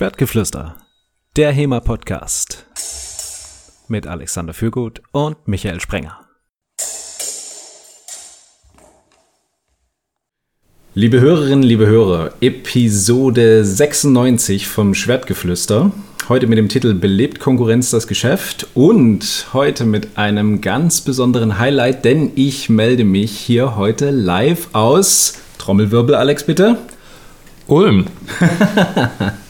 Schwertgeflüster, der HEMA-Podcast mit Alexander Fürgut und Michael Sprenger. Liebe Hörerinnen, liebe Hörer, Episode 96 vom Schwertgeflüster. Heute mit dem Titel Belebt Konkurrenz das Geschäft und heute mit einem ganz besonderen Highlight, denn ich melde mich hier heute live aus Trommelwirbel, Alex, bitte. Ulm.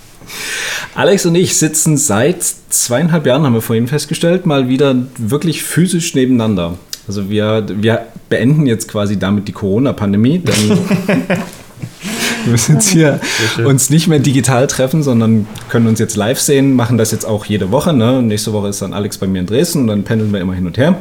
Alex und ich sitzen seit zweieinhalb Jahren, haben wir vorhin festgestellt, mal wieder wirklich physisch nebeneinander. Also wir, wir beenden jetzt quasi damit die Corona-Pandemie, denn wir müssen jetzt hier uns nicht mehr digital treffen, sondern können uns jetzt live sehen, machen das jetzt auch jede Woche. Ne? Nächste Woche ist dann Alex bei mir in Dresden und dann pendeln wir immer hin und her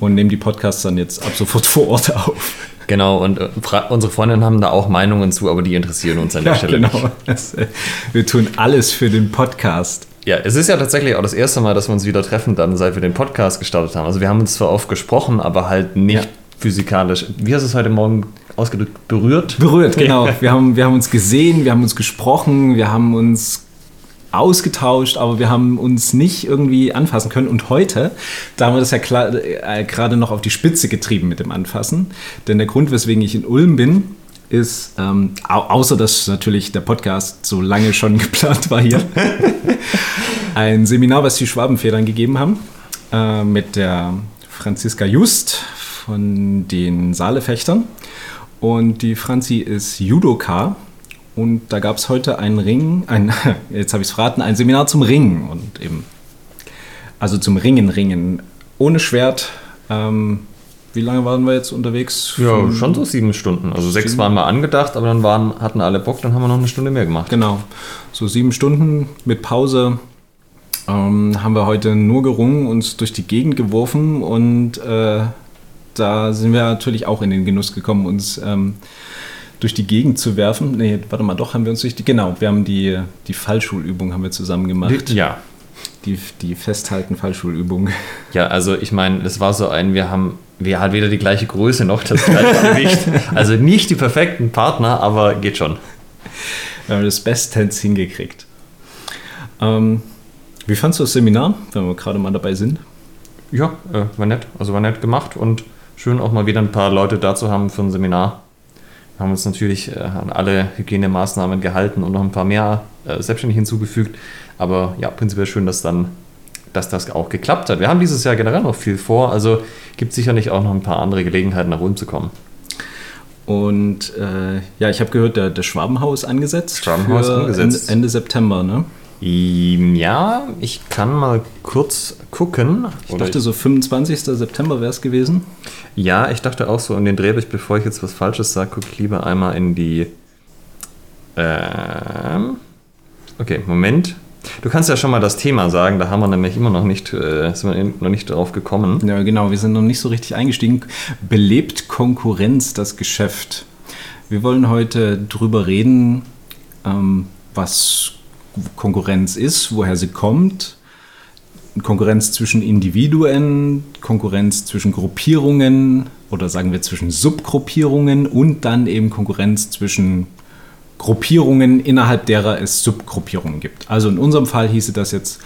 und nehmen die Podcasts dann jetzt ab sofort vor Ort auf. Genau, und äh, unsere Freundinnen haben da auch Meinungen zu, aber die interessieren uns an der ja, Stelle genau. nicht. Das, äh, wir tun alles für den Podcast. Ja, es ist ja tatsächlich auch das erste Mal, dass wir uns wieder treffen, dann seit wir den Podcast gestartet haben. Also wir haben uns zwar oft gesprochen, aber halt nicht ja. physikalisch. Wie hast du es heute Morgen ausgedrückt? Berührt? Berührt, genau. wir, haben, wir haben uns gesehen, wir haben uns gesprochen, wir haben uns ausgetauscht, aber wir haben uns nicht irgendwie anfassen können. Und heute, da haben wir das ja äh, gerade noch auf die Spitze getrieben mit dem Anfassen. Denn der Grund, weswegen ich in Ulm bin, ist, ähm, au außer dass natürlich der Podcast so lange schon geplant war hier, ein Seminar, was die Schwabenfedern gegeben haben, äh, mit der Franziska Just von den Saalefechtern. Und die Franzi ist Judoka und da gab es heute einen Ring, ein, jetzt habe ich es verraten, ein Seminar zum Ringen und eben, also zum Ringen, Ringen. Ohne Schwert. Ähm, wie lange waren wir jetzt unterwegs? Ja, schon so sieben Stunden. Also sechs sieben? waren mal angedacht, aber dann waren, hatten alle Bock, dann haben wir noch eine Stunde mehr gemacht. Genau. So sieben Stunden mit Pause ähm, haben wir heute nur gerungen, uns durch die Gegend geworfen und äh, da sind wir natürlich auch in den Genuss gekommen, uns ähm, durch die Gegend zu werfen. Nee, warte mal, doch haben wir uns durch die. Genau, wir haben die, die Fallschulübung haben wir zusammen gemacht. Ja. Die, die Festhalten-Fallschulübung. Ja, also ich meine, das war so ein, wir haben, wir hatten weder die gleiche Größe noch das gleiche Gewicht. Also nicht die perfekten Partner, aber geht schon. Wir haben das bestens hingekriegt. Ähm, wie fandest du das Seminar, wenn wir gerade mal dabei sind? Ja, äh, war nett. Also war nett gemacht und schön auch mal wieder ein paar Leute da zu haben für ein Seminar. Wir haben uns natürlich äh, an alle Hygienemaßnahmen gehalten und noch ein paar mehr äh, selbstständig hinzugefügt. Aber ja, prinzipiell schön, dass dann dass das auch geklappt hat. Wir haben dieses Jahr generell noch viel vor, also gibt es sicherlich auch noch ein paar andere Gelegenheiten, nach Ulm zu kommen. Und äh, ja, ich habe gehört, der, der Schwabenhaus angesetzt. Schwabenhaus angesetzt. Ende, Ende September, ne? Ja, ich kann mal kurz gucken. Ich dachte, so 25. September wäre es gewesen. Ja, ich dachte auch so in den Drehbericht, bevor ich jetzt was Falsches sage, gucke ich lieber einmal in die. Ähm, okay, Moment. Du kannst ja schon mal das Thema sagen, da haben wir nämlich immer noch nicht, äh, sind wir noch nicht drauf gekommen. Ja, genau, wir sind noch nicht so richtig eingestiegen. Belebt Konkurrenz das Geschäft? Wir wollen heute drüber reden, ähm, was Konkurrenz ist, woher sie kommt, Konkurrenz zwischen Individuen, Konkurrenz zwischen Gruppierungen oder sagen wir zwischen Subgruppierungen und dann eben Konkurrenz zwischen Gruppierungen, innerhalb derer es Subgruppierungen gibt. Also in unserem Fall hieße das jetzt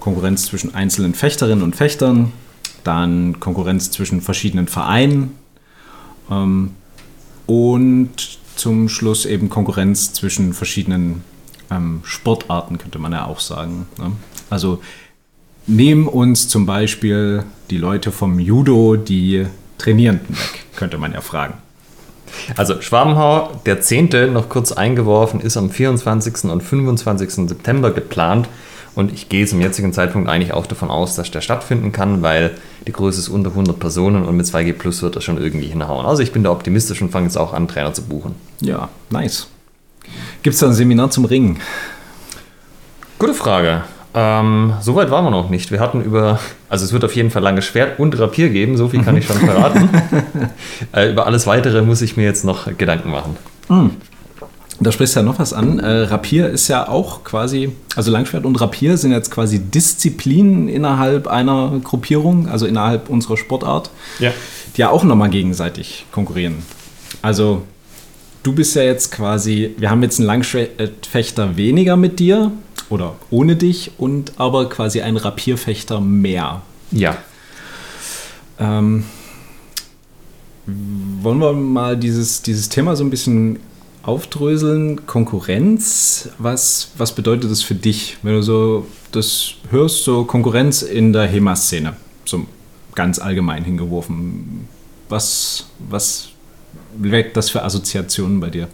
Konkurrenz zwischen einzelnen Fechterinnen und Fechtern, dann Konkurrenz zwischen verschiedenen Vereinen ähm, und zum Schluss eben Konkurrenz zwischen verschiedenen ähm, Sportarten, könnte man ja auch sagen. Ne? Also nehmen uns zum Beispiel die Leute vom Judo die Trainierenden weg, könnte man ja fragen. Also Schwabenhau, der 10. noch kurz eingeworfen, ist am 24. und 25. September geplant. Und ich gehe zum jetzigen Zeitpunkt eigentlich auch davon aus, dass der stattfinden kann, weil die Größe ist unter 100 Personen und mit 2G Plus wird das schon irgendwie hinhauen. Also ich bin da optimistisch und fange jetzt auch an, Trainer zu buchen. Ja, nice. Gibt es da ein Seminar zum Ringen? Gute Frage. Ähm, Soweit waren wir noch nicht. Wir hatten über, also es wird auf jeden Fall lange Schwert und Rapier geben, so viel kann ich schon verraten. äh, über alles weitere muss ich mir jetzt noch Gedanken machen. Mm. Da sprichst du ja noch was an. Äh, Rapier ist ja auch quasi, also Langschwert und Rapier sind jetzt quasi Disziplinen innerhalb einer Gruppierung, also innerhalb unserer Sportart, ja. die ja auch nochmal gegenseitig konkurrieren. Also du bist ja jetzt quasi, wir haben jetzt einen Langfechter weniger mit dir, oder ohne dich und aber quasi ein Rapierfechter mehr. Ja. Ähm, wollen wir mal dieses, dieses Thema so ein bisschen aufdröseln? Konkurrenz, was, was bedeutet das für dich, wenn du so das hörst, so Konkurrenz in der HEMA-Szene, so ganz allgemein hingeworfen? Was, was weckt das für Assoziationen bei dir?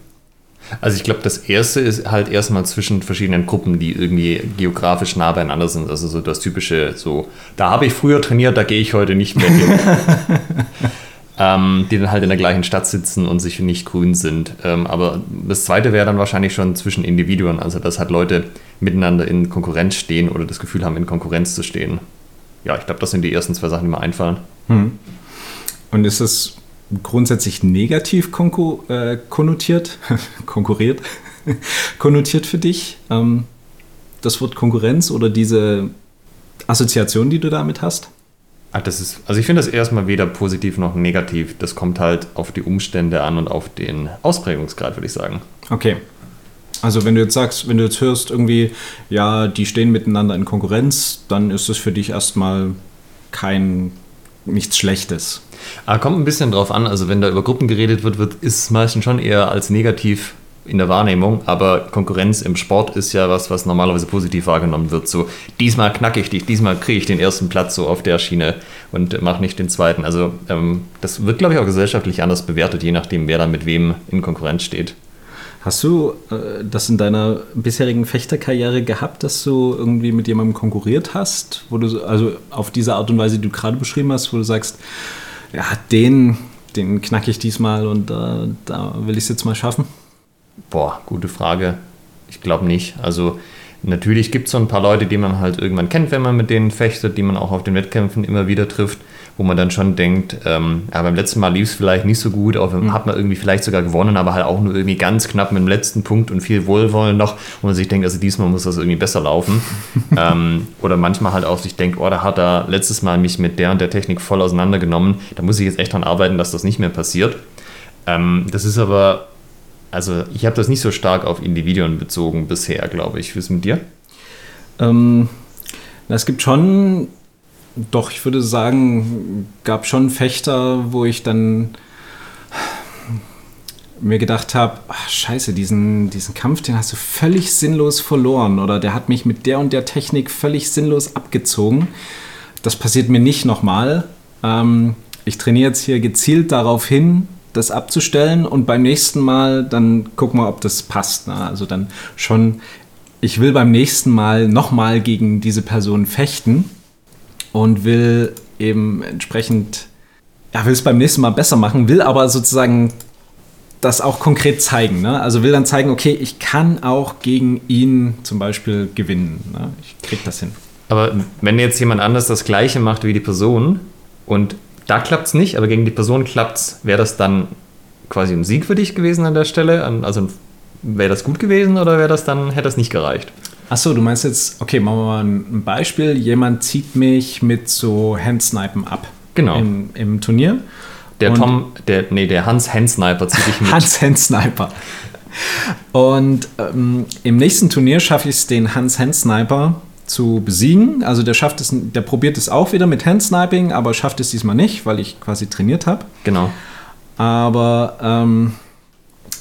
Also ich glaube, das erste ist halt erstmal zwischen verschiedenen Gruppen, die irgendwie geografisch nah beieinander sind. Also so das typische, so, da habe ich früher trainiert, da gehe ich heute nicht mehr hin. ähm, die dann halt in der gleichen Stadt sitzen und sich nicht grün sind. Ähm, aber das zweite wäre dann wahrscheinlich schon zwischen Individuen, also dass halt Leute miteinander in Konkurrenz stehen oder das Gefühl haben, in Konkurrenz zu stehen. Ja, ich glaube, das sind die ersten zwei Sachen, die mir einfallen. Hm. Und ist es grundsätzlich negativ äh, konnotiert, konkurriert, konnotiert für dich, ähm, das Wort Konkurrenz oder diese Assoziation, die du damit hast? Ach, das ist, also ich finde das erstmal weder positiv noch negativ. Das kommt halt auf die Umstände an und auf den Ausprägungsgrad, würde ich sagen. Okay. Also wenn du jetzt sagst, wenn du jetzt hörst irgendwie, ja, die stehen miteinander in Konkurrenz, dann ist es für dich erstmal kein nichts Schlechtes. Aber kommt ein bisschen drauf an, also wenn da über Gruppen geredet wird, wird ist es meistens schon eher als negativ in der Wahrnehmung, aber Konkurrenz im Sport ist ja was, was normalerweise positiv wahrgenommen wird. So, diesmal knacke ich dich, diesmal kriege ich den ersten Platz so auf der Schiene und mache nicht den zweiten. Also ähm, das wird, glaube ich, auch gesellschaftlich anders bewertet, je nachdem, wer da mit wem in Konkurrenz steht. Hast du äh, das in deiner bisherigen Fechterkarriere gehabt, dass du irgendwie mit jemandem konkurriert hast, wo du also auf diese Art und Weise, die du gerade beschrieben hast, wo du sagst, ja, den, den knacke ich diesmal und äh, da will ich es jetzt mal schaffen? Boah, gute Frage. Ich glaube nicht. Also natürlich gibt es so ein paar Leute, die man halt irgendwann kennt, wenn man mit denen fechtet, die man auch auf den Wettkämpfen immer wieder trifft wo man dann schon denkt, ähm, ja, beim letzten Mal lief es vielleicht nicht so gut, auch mhm. hat man irgendwie vielleicht sogar gewonnen, aber halt auch nur irgendwie ganz knapp mit dem letzten Punkt und viel Wohlwollen noch, wo man sich denkt, also diesmal muss das irgendwie besser laufen. ähm, oder manchmal halt auch sich denkt, oh, da hat er letztes Mal mich mit der und der Technik voll auseinandergenommen, da muss ich jetzt echt dran arbeiten, dass das nicht mehr passiert. Ähm, das ist aber, also ich habe das nicht so stark auf Individuen bezogen bisher, glaube ich. Wie ist es mit dir? Ähm, es gibt schon doch, ich würde sagen, gab schon Fechter, wo ich dann mir gedacht habe, scheiße, diesen, diesen Kampf, den hast du völlig sinnlos verloren oder der hat mich mit der und der Technik völlig sinnlos abgezogen. Das passiert mir nicht nochmal. Ähm, ich trainiere jetzt hier gezielt darauf hin, das abzustellen und beim nächsten Mal dann gucken wir, ob das passt. Ne? Also dann schon, ich will beim nächsten Mal nochmal gegen diese Person fechten und will eben entsprechend, ja, will es beim nächsten Mal besser machen, will aber sozusagen das auch konkret zeigen. Ne? Also will dann zeigen, okay, ich kann auch gegen ihn zum Beispiel gewinnen. Ne? Ich krieg das hin. Aber wenn jetzt jemand anders das Gleiche macht wie die Person und da klappt es nicht, aber gegen die Person klappt es, wäre das dann quasi ein Sieg für dich gewesen an der Stelle? Also wäre das gut gewesen oder wäre das dann, hätte das nicht gereicht? Achso, du meinst jetzt, okay, machen wir mal ein Beispiel. Jemand zieht mich mit so Handsnipen ab. Genau. Im, im Turnier. Der und Tom, der, nee, der Hans Handsniper zieht dich mit. Hans Handsniper. Und ähm, im nächsten Turnier schaffe ich es, den Hans Handsniper zu besiegen. Also der schafft es, der probiert es auch wieder mit Handsniping, aber schafft es diesmal nicht, weil ich quasi trainiert habe. Genau. Aber ähm,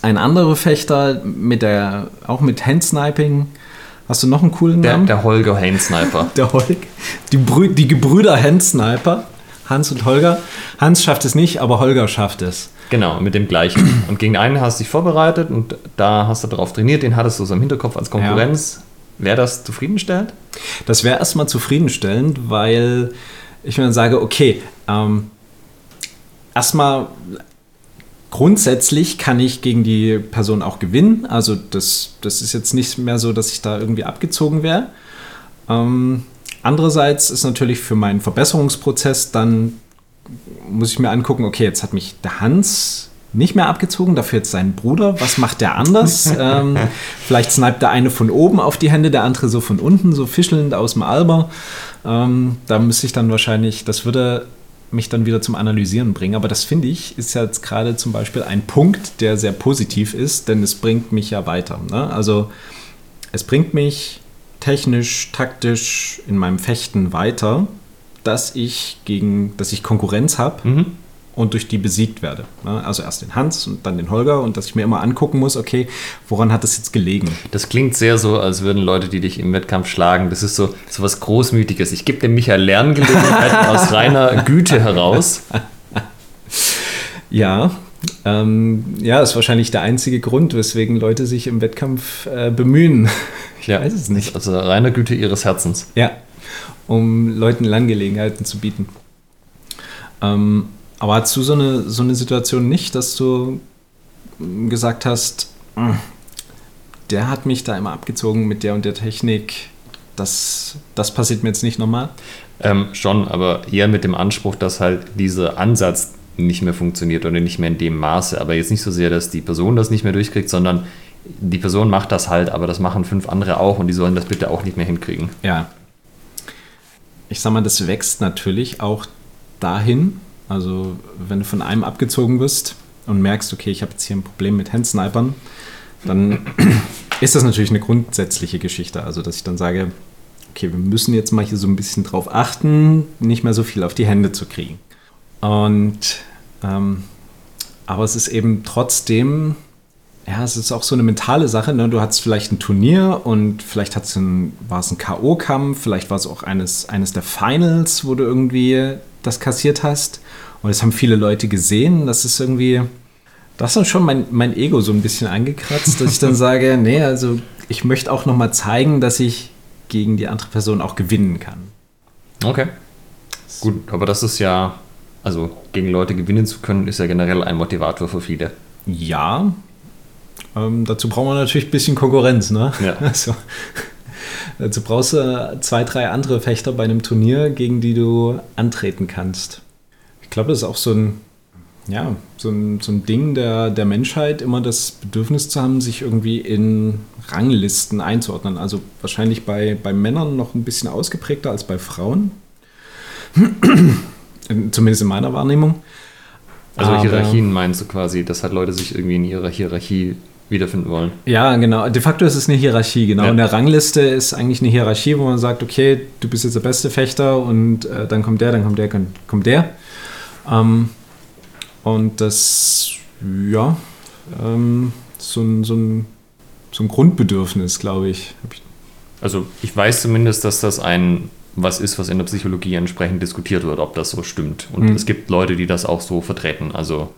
ein anderer Fechter mit der, auch mit Handsniping Hast du noch einen coolen Namen? Der, Holger Handsniper. der Holger. Die, Brü die Gebrüder Handsniper. Hans und Holger. Hans schafft es nicht, aber Holger schafft es. Genau, mit dem gleichen. Und gegen einen hast du dich vorbereitet und da hast du darauf trainiert, den hattest du so im Hinterkopf als Konkurrenz. Ja. Wäre das zufriedenstellend? Das wäre erstmal zufriedenstellend, weil ich mir dann sage, okay, ähm, erstmal Grundsätzlich kann ich gegen die Person auch gewinnen. Also das, das ist jetzt nicht mehr so, dass ich da irgendwie abgezogen wäre. Ähm, andererseits ist natürlich für meinen Verbesserungsprozess dann, muss ich mir angucken, okay, jetzt hat mich der Hans nicht mehr abgezogen, dafür jetzt sein Bruder. Was macht der anders? ähm, vielleicht sniped der eine von oben auf die Hände, der andere so von unten, so fischelnd aus dem Alber. Ähm, da müsste ich dann wahrscheinlich, das würde mich dann wieder zum Analysieren bringen. Aber das finde ich, ist jetzt gerade zum Beispiel ein Punkt, der sehr positiv ist, denn es bringt mich ja weiter. Ne? Also es bringt mich technisch, taktisch in meinem Fechten weiter, dass ich gegen, dass ich Konkurrenz habe Mhm. Und durch die besiegt werde. Also erst den Hans und dann den Holger und dass ich mir immer angucken muss, okay, woran hat das jetzt gelegen? Das klingt sehr so, als würden Leute, die dich im Wettkampf schlagen, das ist so, so was Großmütiges. Ich gebe dem Michael Lerngelegenheiten aus reiner Güte heraus. Ja, ähm, ja, ist wahrscheinlich der einzige Grund, weswegen Leute sich im Wettkampf äh, bemühen. Ich Ja, weiß es nicht. Also reiner Güte ihres Herzens. Ja, um Leuten Lerngelegenheiten zu bieten. Ähm, aber hast du so eine, so eine Situation nicht, dass du mm, gesagt hast, "Mm, der hat mich da immer abgezogen mit der und der Technik, das, das passiert mir jetzt nicht nochmal? Ähm, schon, aber eher mit dem Anspruch, dass halt dieser Ansatz nicht mehr funktioniert oder nicht mehr in dem Maße. Aber jetzt nicht so sehr, dass die Person das nicht mehr durchkriegt, sondern die Person macht das halt, aber das machen fünf andere auch und die sollen das bitte auch nicht mehr hinkriegen. Ja. Ich sag mal, das wächst natürlich auch dahin, also wenn du von einem abgezogen wirst und merkst, okay, ich habe jetzt hier ein Problem mit Handsnipern, dann ist das natürlich eine grundsätzliche Geschichte. Also, dass ich dann sage, okay, wir müssen jetzt mal hier so ein bisschen drauf achten, nicht mehr so viel auf die Hände zu kriegen. Und, ähm, aber es ist eben trotzdem, ja, es ist auch so eine mentale Sache. Ne? Du hattest vielleicht ein Turnier und vielleicht ein, war es ein K.O.-Kampf, vielleicht war es auch eines, eines der Finals, wo du irgendwie das kassiert hast. Und das haben viele Leute gesehen. Das ist irgendwie, das ist dann schon mein, mein Ego so ein bisschen angekratzt, dass ich dann sage, nee, also ich möchte auch nochmal zeigen, dass ich gegen die andere Person auch gewinnen kann. Okay. Gut, aber das ist ja, also gegen Leute gewinnen zu können, ist ja generell ein Motivator für viele. Ja, ähm, dazu brauchen wir natürlich ein bisschen Konkurrenz, ne? Ja. Also, dazu brauchst du zwei, drei andere Fechter bei einem Turnier, gegen die du antreten kannst. Ich glaube, das ist auch so ein, ja, so ein, so ein Ding der, der Menschheit, immer das Bedürfnis zu haben, sich irgendwie in Ranglisten einzuordnen. Also wahrscheinlich bei, bei Männern noch ein bisschen ausgeprägter als bei Frauen. Zumindest in meiner Wahrnehmung. Also Aber- Hierarchien meinst du quasi, dass halt Leute sich irgendwie in ihrer Hierarchie wiederfinden wollen. Ja, genau. De facto ist es eine Hierarchie, genau. Ja. Und der Rangliste ist eigentlich eine Hierarchie, wo man sagt, okay, du bist jetzt der beste Fechter und äh, dann kommt der, dann kommt der, dann kommt der. Ähm, und das, ja, ähm, so, ein, so, ein, so ein Grundbedürfnis, glaube ich. Also ich weiß zumindest, dass das ein was ist, was in der Psychologie entsprechend diskutiert wird, ob das so stimmt. Und Mhm. es gibt Leute, die das auch so vertreten. Also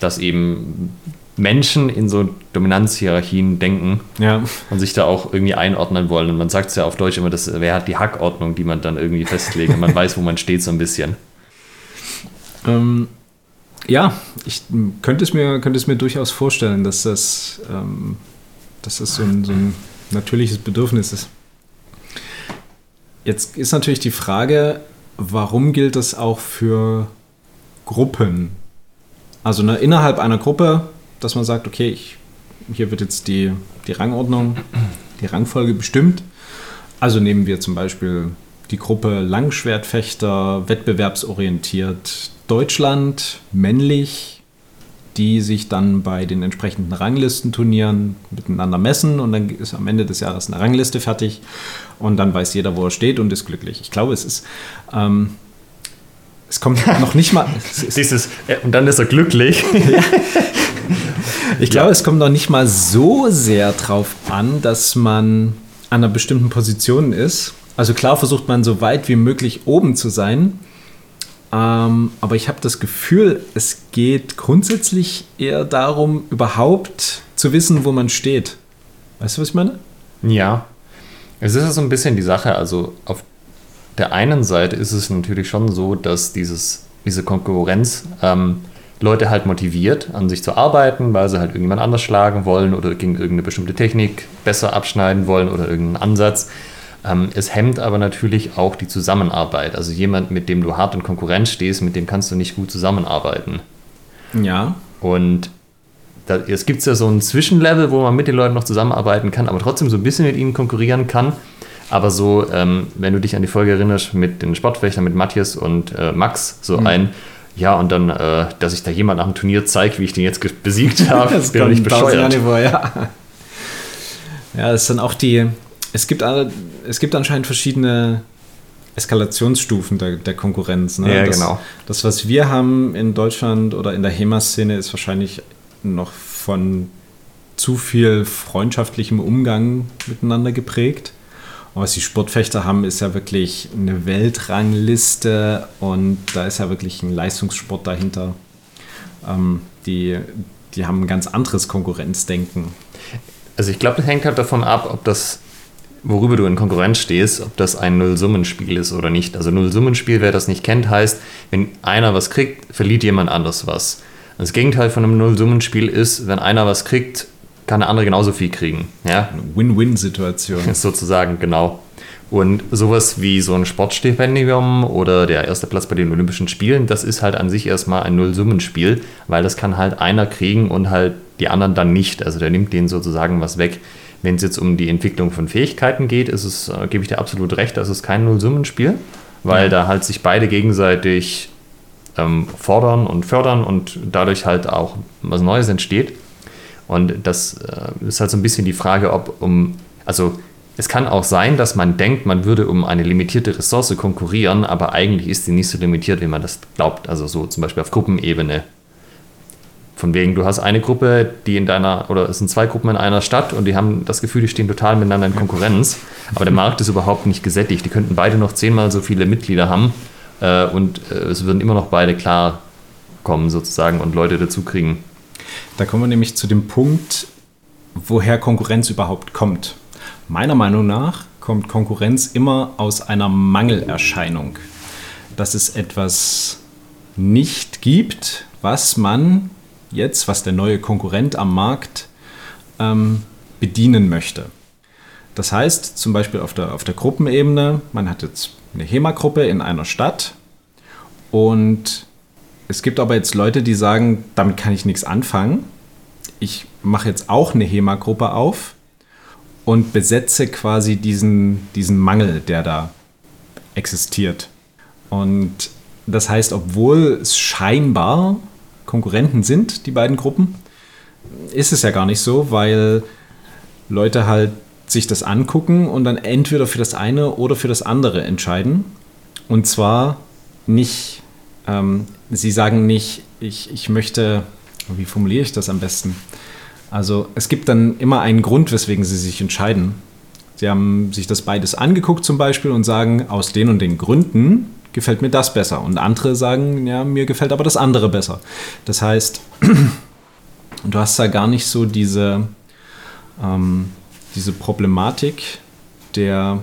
dass eben Menschen in so Dominanzhierarchien denken Ja, und sich da auch irgendwie einordnen wollen. Und man sagt es ja auf Deutsch immer, das wäre halt die Hackordnung, die man dann irgendwie festlegt. Und man weiß, wo man steht so ein bisschen. ähm, ja ich könnte es, mir, könnte es mir durchaus vorstellen, dass das, ähm, dass das so, ein, so ein natürliches Bedürfnis ist. Jetzt ist natürlich die Frage, warum gilt das auch für Gruppen? Also ne, innerhalb einer Gruppe, dass man sagt, okay, ich, hier wird jetzt die, die Rangordnung, die Rangfolge bestimmt. Also nehmen wir zum Beispiel die Gruppe Langschwertfechter, wettbewerbsorientiert Deutschland, männlich, die sich dann bei den entsprechenden Ranglistenturnieren miteinander messen und dann ist am Ende des Jahres eine Rangliste fertig und dann weiß jeder, wo er steht und ist glücklich. Ich glaube, es ist, ähm, es kommt noch nicht mal, Dieses, äh, und dann ist er glücklich. ich glaube, es kommt noch nicht mal so sehr drauf an, dass man an einer bestimmten Position ist. Also klar versucht man so weit wie möglich oben zu sein. Ähm, aber ich habe das Gefühl, es geht grundsätzlich eher darum, überhaupt zu wissen, wo man steht. Weißt du, was ich meine? Ja, es ist ja so ein bisschen die Sache. Also auf der einen Seite ist es natürlich schon so, dass dieses, diese Konkurrenz ähm, Leute halt motiviert, an sich zu arbeiten, weil sie halt irgendjemand anders schlagen wollen oder gegen irgendeine bestimmte Technik besser abschneiden wollen oder irgendeinen Ansatz. Ähm, es hemmt aber natürlich auch die Zusammenarbeit. Also jemand, mit dem du hart in Konkurrenz stehst, mit dem kannst du nicht gut zusammenarbeiten. Ja. Und da, es gibt ja so ein Zwischenlevel, wo man mit den Leuten noch zusammenarbeiten kann, aber trotzdem so ein bisschen mit ihnen konkurrieren kann. Aber so, ähm, wenn du dich an die Folge erinnerst mit den Sportwächtern, mit Matthias und äh, Max, so ein, ja, und dann, äh, dass ich da jemand nach dem Turnier zeige, wie ich den jetzt besiegt habe, Das bin Jahre bescheuert. vor, ja. Ja, das ist dann auch die, es, gibt, es gibt anscheinend verschiedene Eskalationsstufen der, der Konkurrenz. Ne? Ja, das, genau. Das, was wir haben in Deutschland oder in der HEMA-Szene, ist wahrscheinlich noch von zu viel freundschaftlichem Umgang miteinander geprägt. Und was die Sportfechter haben, ist ja wirklich eine Weltrangliste und da ist ja wirklich ein Leistungssport dahinter. Ähm, die, die haben ein ganz anderes Konkurrenzdenken. Also ich glaube, das hängt halt davon ab, ob das, worüber du in Konkurrenz stehst, ob das ein Nullsummenspiel ist oder nicht. Also Nullsummenspiel, wer das nicht kennt, heißt, wenn einer was kriegt, verliert jemand anders was. Das Gegenteil von einem Nullsummenspiel ist, wenn einer was kriegt, kann der andere genauso viel kriegen. Ja? Win-Win-Situation. Sozusagen, genau. Und sowas wie so ein Sportstipendium oder der erste Platz bei den Olympischen Spielen, das ist halt an sich erstmal ein Nullsummenspiel, weil das kann halt einer kriegen und halt die anderen dann nicht. Also der nimmt denen sozusagen was weg. Wenn es jetzt um die Entwicklung von Fähigkeiten geht, ist es, äh, gebe ich dir absolut recht, das ist kein Nullsummenspiel, weil ja. da halt sich beide gegenseitig ähm, fordern und fördern und dadurch halt auch was Neues entsteht. Und das äh, ist halt so ein bisschen die Frage, ob um, also es kann auch sein, dass man denkt, man würde um eine limitierte Ressource konkurrieren, aber eigentlich ist sie nicht so limitiert, wie man das glaubt. Also so zum Beispiel auf Gruppenebene. Von wegen, du hast eine Gruppe, die in deiner, oder es sind zwei Gruppen in einer Stadt und die haben das Gefühl, die stehen total miteinander in Konkurrenz. Aber der Markt ist überhaupt nicht gesättigt. Die könnten beide noch zehnmal so viele Mitglieder haben äh, und äh, es würden immer noch beide klar kommen sozusagen und Leute dazu kriegen. Da kommen wir nämlich zu dem Punkt, woher Konkurrenz überhaupt kommt. Meiner Meinung nach kommt Konkurrenz immer aus einer Mangelerscheinung. Dass es etwas nicht gibt, was man jetzt, was der neue Konkurrent am Markt ähm, bedienen möchte. Das heißt, zum Beispiel auf der, auf der Gruppenebene, man hat jetzt eine HEMA-Gruppe in einer Stadt und es gibt aber jetzt Leute, die sagen, damit kann ich nichts anfangen. Ich mache jetzt auch eine HEMA-Gruppe auf und besetze quasi diesen, diesen Mangel, der da existiert. Und das heißt, obwohl es scheinbar Konkurrenten sind, die beiden Gruppen, ist es ja gar nicht so, weil Leute halt sich das angucken und dann entweder für das eine oder für das andere entscheiden. Und zwar nicht, ähm, sie sagen nicht, ich, ich möchte, wie formuliere ich das am besten? Also es gibt dann immer einen Grund, weswegen sie sich entscheiden. Sie haben sich das beides angeguckt zum Beispiel und sagen, aus den und den Gründen gefällt mir das besser. Und andere sagen, ja, mir gefällt aber das andere besser. Das heißt, du hast da gar nicht so diese, ähm, diese Problematik der,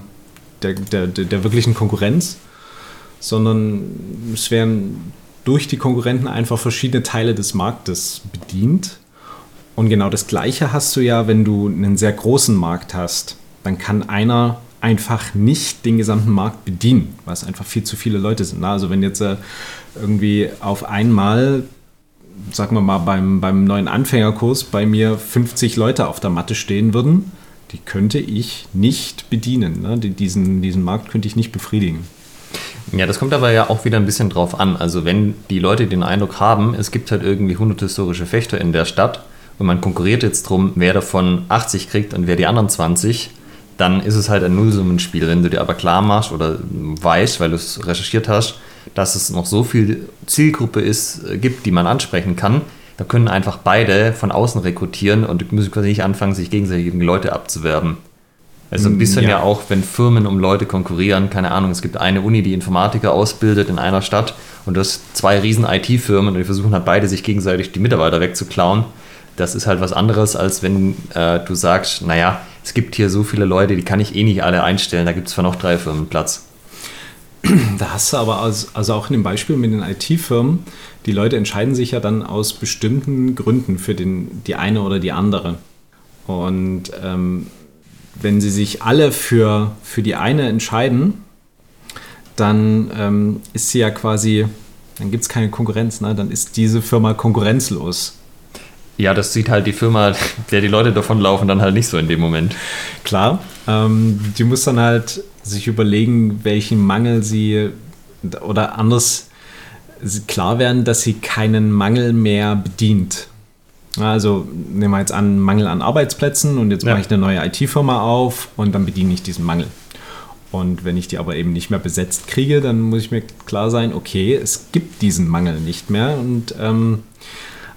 der, der, der wirklichen Konkurrenz, sondern es werden durch die Konkurrenten einfach verschiedene Teile des Marktes bedient und genau das Gleiche hast du ja, wenn du einen sehr großen Markt hast. Dann kann einer einfach nicht den gesamten Markt bedienen, weil es einfach viel zu viele Leute sind. Also wenn jetzt äh, irgendwie auf einmal, sagen wir mal, beim, beim neuen Anfängerkurs bei mir 50 Leute auf der Matte stehen würden, die könnte ich nicht bedienen. Ne? Diesen, diesen Markt könnte ich nicht befriedigen. Ja, das kommt aber ja auch wieder ein bisschen drauf an. Also wenn die Leute den Eindruck haben, es gibt halt irgendwie 100 historische Fechter in der Stadt, und man konkurriert jetzt drum, wer davon 80 kriegt und wer die anderen 20, dann ist es halt ein Nullsummenspiel. Wenn du dir aber klar machst oder weißt, weil du es recherchiert hast, dass es noch so viel Zielgruppe ist, äh, gibt, die man ansprechen kann, da können einfach beide von außen rekrutieren und müssen quasi nicht anfangen, sich gegenseitig gegen Leute abzuwerben. Also ein bisschen ja. ja. auch, wenn Firmen um Leute konkurrieren, keine Ahnung, es gibt eine Uni, die Informatiker ausbildet in einer Stadt und du hast zwei riesen IT-Firmen und die versuchen halt beide, sich gegenseitig die Mitarbeiter wegzuklauen das ist halt was anderes, als wenn äh, du sagst, naja, es gibt hier so viele Leute, die kann ich eh nicht alle einstellen, da gibt es zwar noch drei Firmen Platz. Da hast du aber also, also auch in dem Beispiel mit den IT-Firmen, die Leute entscheiden sich ja dann aus bestimmten Gründen für den, die eine oder die andere. Und ähm, wenn sie sich alle für, für die eine entscheiden, dann ähm, ist sie ja quasi, dann gibt es keine Konkurrenz, ne? dann ist diese Firma konkurrenzlos. Ja, das sieht halt die Firma, der die Leute davonlaufen, dann halt nicht so in dem Moment. Klar, ähm, die muss dann halt sich überlegen, welchen Mangel sie oder anders klar werden, dass sie keinen Mangel mehr bedient. Also nehmen wir jetzt an, Mangel an Arbeitsplätzen und jetzt Ja. mache ich eine neue IT-Firma auf und dann bediene ich diesen Mangel. Und wenn ich die aber eben nicht mehr besetzt kriege, dann muss ich mir klar sein, okay, es gibt diesen Mangel nicht mehr und ähm,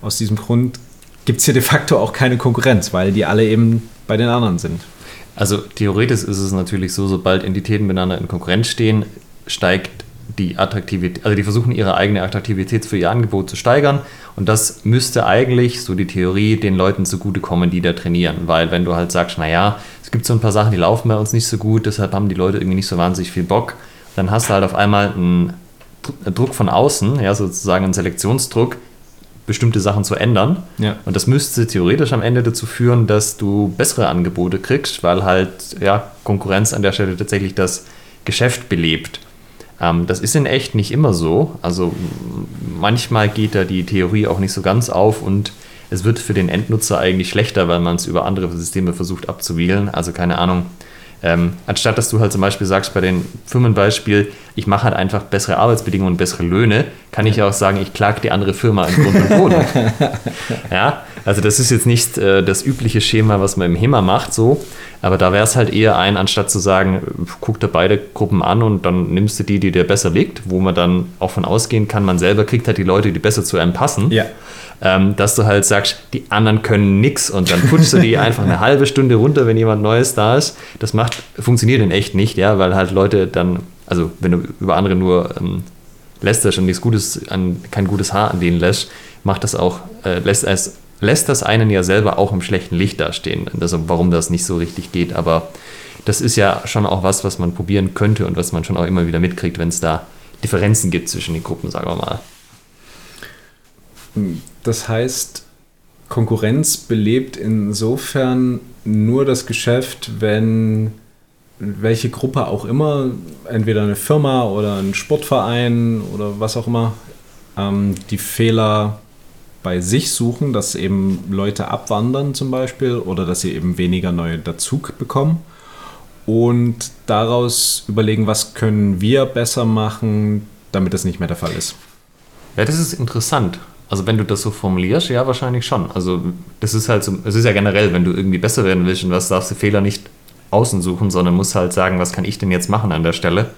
aus diesem Grund gibt es hier de facto auch keine Konkurrenz, weil die alle eben bei den anderen sind. Also theoretisch ist es natürlich so, sobald Entitäten miteinander in Konkurrenz stehen, steigt die Attraktivität, also die versuchen ihre eigene Attraktivität für ihr Angebot zu steigern und das müsste eigentlich, so die Theorie, den Leuten zugutekommen, die da trainieren, weil wenn du halt sagst, naja, es gibt so ein paar Sachen, die laufen bei uns nicht so gut, deshalb haben die Leute irgendwie nicht so wahnsinnig viel Bock, dann hast du halt auf einmal einen Dr- Druck von außen, ja, sozusagen einen Selektionsdruck, bestimmte Sachen zu ändern. Ja. Und das müsste theoretisch am Ende dazu führen, dass du bessere Angebote kriegst, weil halt ja, Konkurrenz an der Stelle tatsächlich das Geschäft belebt. Ähm, das ist in echt nicht immer so. Also manchmal geht da die Theorie auch nicht so ganz auf und es wird für den Endnutzer eigentlich schlechter, weil man es über andere Systeme versucht abzuwiegeln. Also keine Ahnung. Ähm, anstatt dass du halt zum Beispiel sagst, bei den Firmenbeispiel, ich mache halt einfach bessere Arbeitsbedingungen und bessere Löhne, kann ich ja auch sagen, ich klage die andere Firma in Grund und Boden. ja, also das ist jetzt nicht äh, das übliche Schema, was man im HEMA macht, so, aber da wäre es halt eher ein, anstatt zu sagen, guck dir beide Gruppen an und dann nimmst du die, die dir besser liegt, wo man dann auch von ausgehen kann, man selber kriegt halt die Leute, die besser zu einem passen Ja. ähm, dass du halt sagst, die anderen können nix und dann putschst du die einfach eine halbe Stunde runter, wenn jemand Neues da ist. Das macht, funktioniert in echt nicht, ja, weil halt Leute dann, also wenn du über andere nur ähm, lästerst und nichts Gutes an, kein gutes Haar an denen lässt, macht das auch, äh, lässt es lässt das einen ja selber auch im schlechten Licht dastehen. Also warum das nicht so richtig geht, aber das ist ja schon auch was, was man probieren könnte und was man schon auch immer wieder mitkriegt, wenn es da Differenzen gibt zwischen den Gruppen, sagen wir mal. Das heißt, Konkurrenz belebt insofern nur das Geschäft, wenn welche Gruppe auch immer, entweder eine Firma oder ein Sportverein oder was auch immer, ähm, die Fehler bei sich suchen, dass eben Leute abwandern zum Beispiel oder dass sie eben weniger neue dazu bekommen und daraus überlegen, was können wir besser machen, damit das nicht mehr der Fall ist. Ja, das ist interessant. Also wenn du das so formulierst, ja, wahrscheinlich schon. Also das ist halt so, es ist ja generell, wenn du irgendwie besser werden willst und was darfst du Fehler nicht außen suchen, sondern musst halt sagen, was kann ich denn jetzt machen an der Stelle?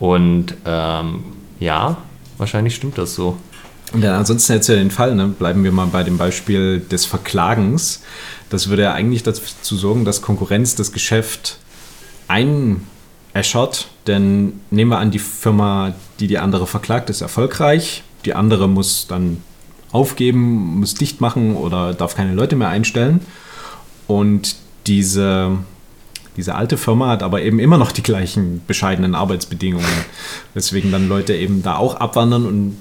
Und ähm, ja, wahrscheinlich stimmt das so. Ja, ansonsten jetzt ja den Fall, ne? bleiben wir mal bei dem Beispiel des Verklagens. Das würde ja eigentlich dazu sorgen, dass Konkurrenz das Geschäft einäschert. Denn nehmen wir an, die Firma, die die andere verklagt, ist erfolgreich. Die andere muss dann aufgeben, muss dicht machen oder darf keine Leute mehr einstellen. Und diese, diese alte Firma hat aber eben immer noch die gleichen bescheidenen Arbeitsbedingungen. Weswegen dann Leute eben da auch abwandern und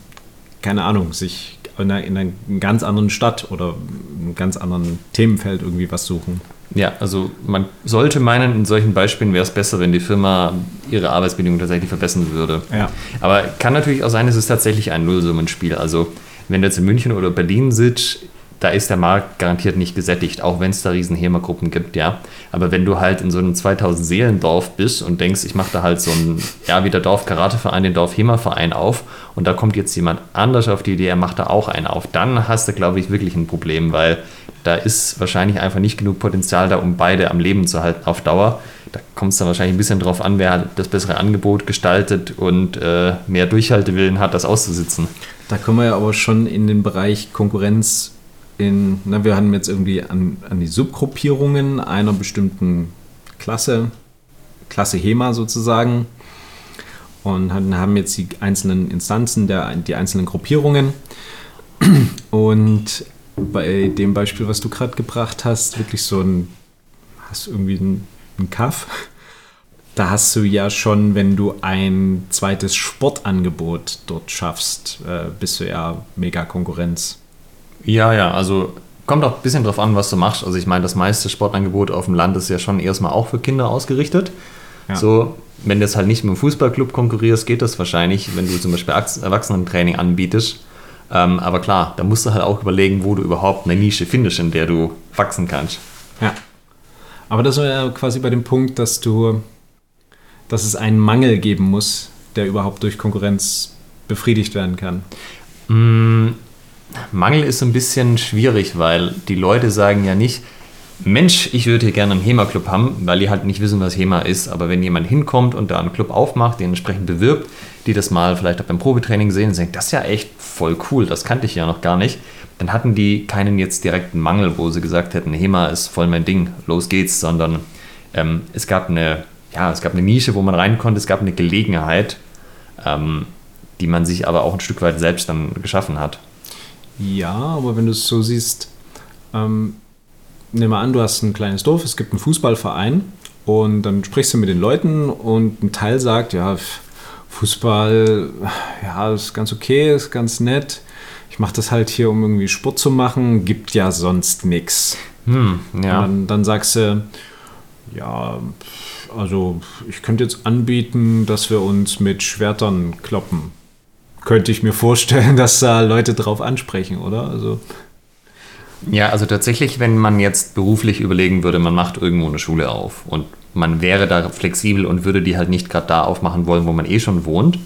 keine Ahnung, sich in einer, in einer ganz anderen Stadt oder einem ganz anderen Themenfeld irgendwie was suchen. Ja, also man sollte meinen, in solchen Beispielen wäre es besser, wenn die Firma ihre Arbeitsbedingungen tatsächlich verbessern würde. Ja. Aber kann natürlich auch sein, es ist tatsächlich ein Nullsummenspiel. Also wenn du jetzt in München oder Berlin sitzt, da ist der Markt garantiert nicht gesättigt, auch wenn es da riesen HEMA-Gruppen gibt, ja. Aber wenn du halt in so einem 2000 Seelendorf bist und denkst, ich mache da halt so ein, ja, wie der Dorf-Karateverein, den Dorf-HEMA-Verein auf und da kommt jetzt jemand anders auf die Idee, er macht da auch einen auf, dann hast du, glaube ich, wirklich ein Problem, weil da ist wahrscheinlich einfach nicht genug Potenzial da, um beide am Leben zu halten auf Dauer. Da kommt es dann wahrscheinlich ein bisschen drauf an, wer das bessere Angebot gestaltet und äh, mehr Durchhaltewillen hat, das auszusitzen. Da kommen wir ja aber schon in den Bereich Konkurrenz in, na, wir haben jetzt irgendwie an, an die Subgruppierungen einer bestimmten Klasse, Klasse HEMA sozusagen, und haben jetzt die einzelnen Instanzen, der, die einzelnen Gruppierungen. Und bei dem Beispiel, was du gerade gebracht hast, wirklich so ein, hast irgendwie einen, einen Kaff. Da hast du ja schon, wenn du ein zweites Sportangebot dort schaffst, äh, bist du ja mega Konkurrenz. Ja, ja, also kommt auch ein bisschen drauf an, was du machst. Also ich meine, das meiste Sportangebot auf dem Land ist ja schon erstmal auch für Kinder ausgerichtet. Ja. So, wenn du jetzt halt nicht mit dem Fußballclub konkurrierst, geht das wahrscheinlich, wenn du zum Beispiel Erwachs- Erwachsenentraining anbietest. Ähm, aber klar, da musst du halt auch überlegen, wo du überhaupt eine Nische findest, in der du wachsen kannst. Ja. Aber das war ja quasi bei dem Punkt, dass du, dass es einen Mangel geben muss, der überhaupt durch Konkurrenz befriedigt werden kann. Mm, Mangel ist ein bisschen schwierig, weil die Leute sagen ja nicht, Mensch, ich würde hier gerne einen HEMA-Club haben, weil die halt nicht wissen, was HEMA ist. Aber wenn jemand hinkommt und da einen Club aufmacht, den entsprechend bewirbt, die das mal vielleicht auch beim Probetraining sehen und sagen, das ist ja echt voll cool, das kannte ich ja noch gar nicht, dann hatten die keinen jetzt direkten Mangel, wo sie gesagt hätten, HEMA ist voll mein Ding, los geht's, sondern ähm, es gab eine, ja, es gab eine Nische, wo man rein konnte, es gab eine Gelegenheit, ähm, die man sich aber auch ein Stück weit selbst dann geschaffen hat. Ja, aber wenn du es so siehst, ähm, nimm mal an, du hast ein kleines Dorf, es gibt einen Fußballverein und dann sprichst du mit den Leuten und ein Teil sagt, ja, Fußball, ja, ist ganz okay, ist ganz nett. Ich mache das halt hier, um irgendwie Sport zu machen, gibt ja sonst nichts. Hm, ja. Dann, dann sagst du, ja, also ich könnte jetzt anbieten, dass wir uns mit Schwertern kloppen. Könnte ich mir vorstellen, dass da Leute drauf ansprechen, oder? Also ja, also tatsächlich, wenn man jetzt beruflich überlegen würde, man macht irgendwo eine Schule auf und man wäre da flexibel und würde die halt nicht gerade da aufmachen wollen, wo man eh schon wohnt,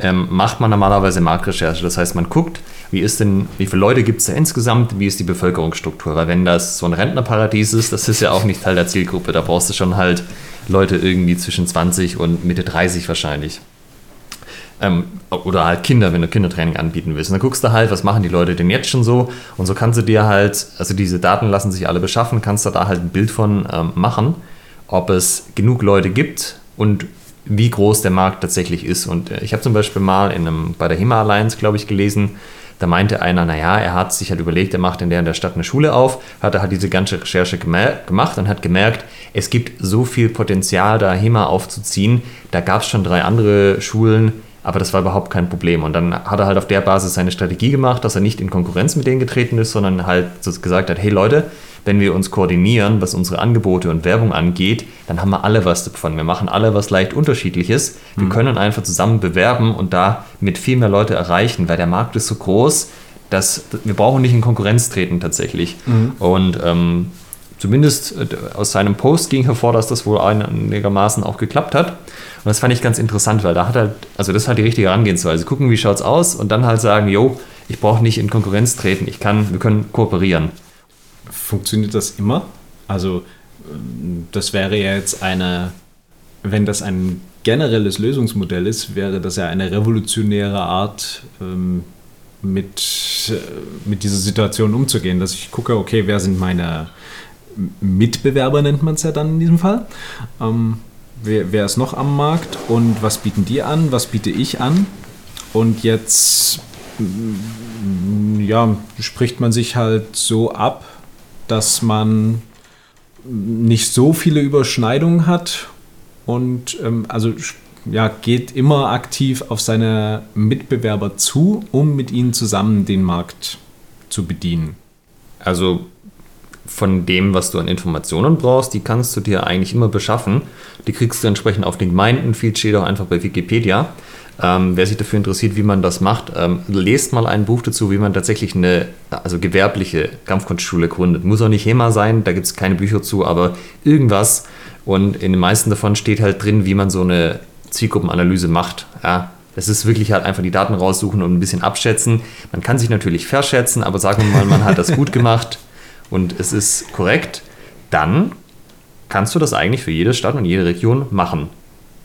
ähm, macht man normalerweise Marktrecherche. Das heißt, man guckt, wie ist denn, wie viele Leute gibt es da insgesamt, wie ist die Bevölkerungsstruktur? Weil wenn das so ein Rentnerparadies ist, das ist ja auch nicht Teil der Zielgruppe. Da brauchst du schon halt Leute irgendwie zwischen 20 und Mitte 30 wahrscheinlich. Ähm, oder halt Kinder, wenn du Kindertraining anbieten willst. Und dann guckst du halt, was machen die Leute denn jetzt schon so? Und so kannst du dir halt, also diese Daten lassen sich alle beschaffen, kannst du da halt ein Bild von ähm, machen, ob es genug Leute gibt und wie groß der Markt tatsächlich ist. Und äh, ich habe zum Beispiel mal in einem, bei der HEMA Alliance, glaube ich, gelesen, da meinte einer, naja, er hat sich halt überlegt, er macht in der in der Stadt eine Schule auf, hat er halt diese ganze Recherche gemacht und hat gemerkt, es gibt so viel Potenzial, da HEMA aufzuziehen. Da gab es schon drei andere Schulen, aber das war überhaupt kein Problem. Und dann hat er halt auf der Basis seine Strategie gemacht, dass er nicht in Konkurrenz mit denen getreten ist, sondern halt gesagt hat, hey Leute, wenn wir uns koordinieren, was unsere Angebote und Werbung angeht, dann haben wir alle was davon. Wir machen alle was leicht unterschiedliches. Wir mhm. können einfach zusammen bewerben und da mit viel mehr Leute erreichen, weil der Markt ist so groß, dass wir brauchen nicht in Konkurrenz treten tatsächlich. Mhm. Und ähm, zumindest äh, aus seinem Post ging hervor, dass das wohl einigermaßen auch geklappt hat. Und das fand ich ganz interessant, weil da hat halt, also das ist halt die richtige Herangehensweise. Gucken, wie schaut es aus und dann halt sagen, jo, ich brauche nicht in Konkurrenz treten, ich kann, wir können kooperieren. Funktioniert das immer? Also ähm, das wäre ja jetzt eine, wenn das ein generelles Lösungsmodell ist, wäre das ja eine revolutionäre Art, ähm, mit, äh, mit dieser Situation umzugehen, dass ich gucke, okay, wer sind meine Mitbewerber, nennt man es ja dann in diesem Fall. Ähm, wer, wer ist noch am Markt und was bieten die an, was biete ich an? Und jetzt mm, ja, spricht man sich halt so ab, dass man nicht so viele Überschneidungen hat und ähm, also ja, geht immer aktiv auf seine Mitbewerber zu, um mit ihnen zusammen den Markt zu bedienen. Also von dem, was du an Informationen brauchst, die kannst du dir eigentlich immer beschaffen. Die kriegst du entsprechend auf den Gemeindenfeed, steht auch einfach bei Wikipedia. Ähm, wer sich dafür interessiert, wie man das macht, ähm, lest mal ein Buch dazu, wie man tatsächlich eine also gewerbliche Kampfkunstschule gründet. Muss auch nicht HEMA sein, da gibt es keine Bücher zu, aber irgendwas. Und in den meisten davon steht halt drin, wie man so eine Zielgruppenanalyse macht. Ja, es ist wirklich halt einfach die Daten raussuchen und ein bisschen abschätzen. Man kann sich natürlich verschätzen, aber sagen wir mal, man hat das gut gemacht und es ist korrekt, dann kannst du das eigentlich für jede Stadt und jede Region machen.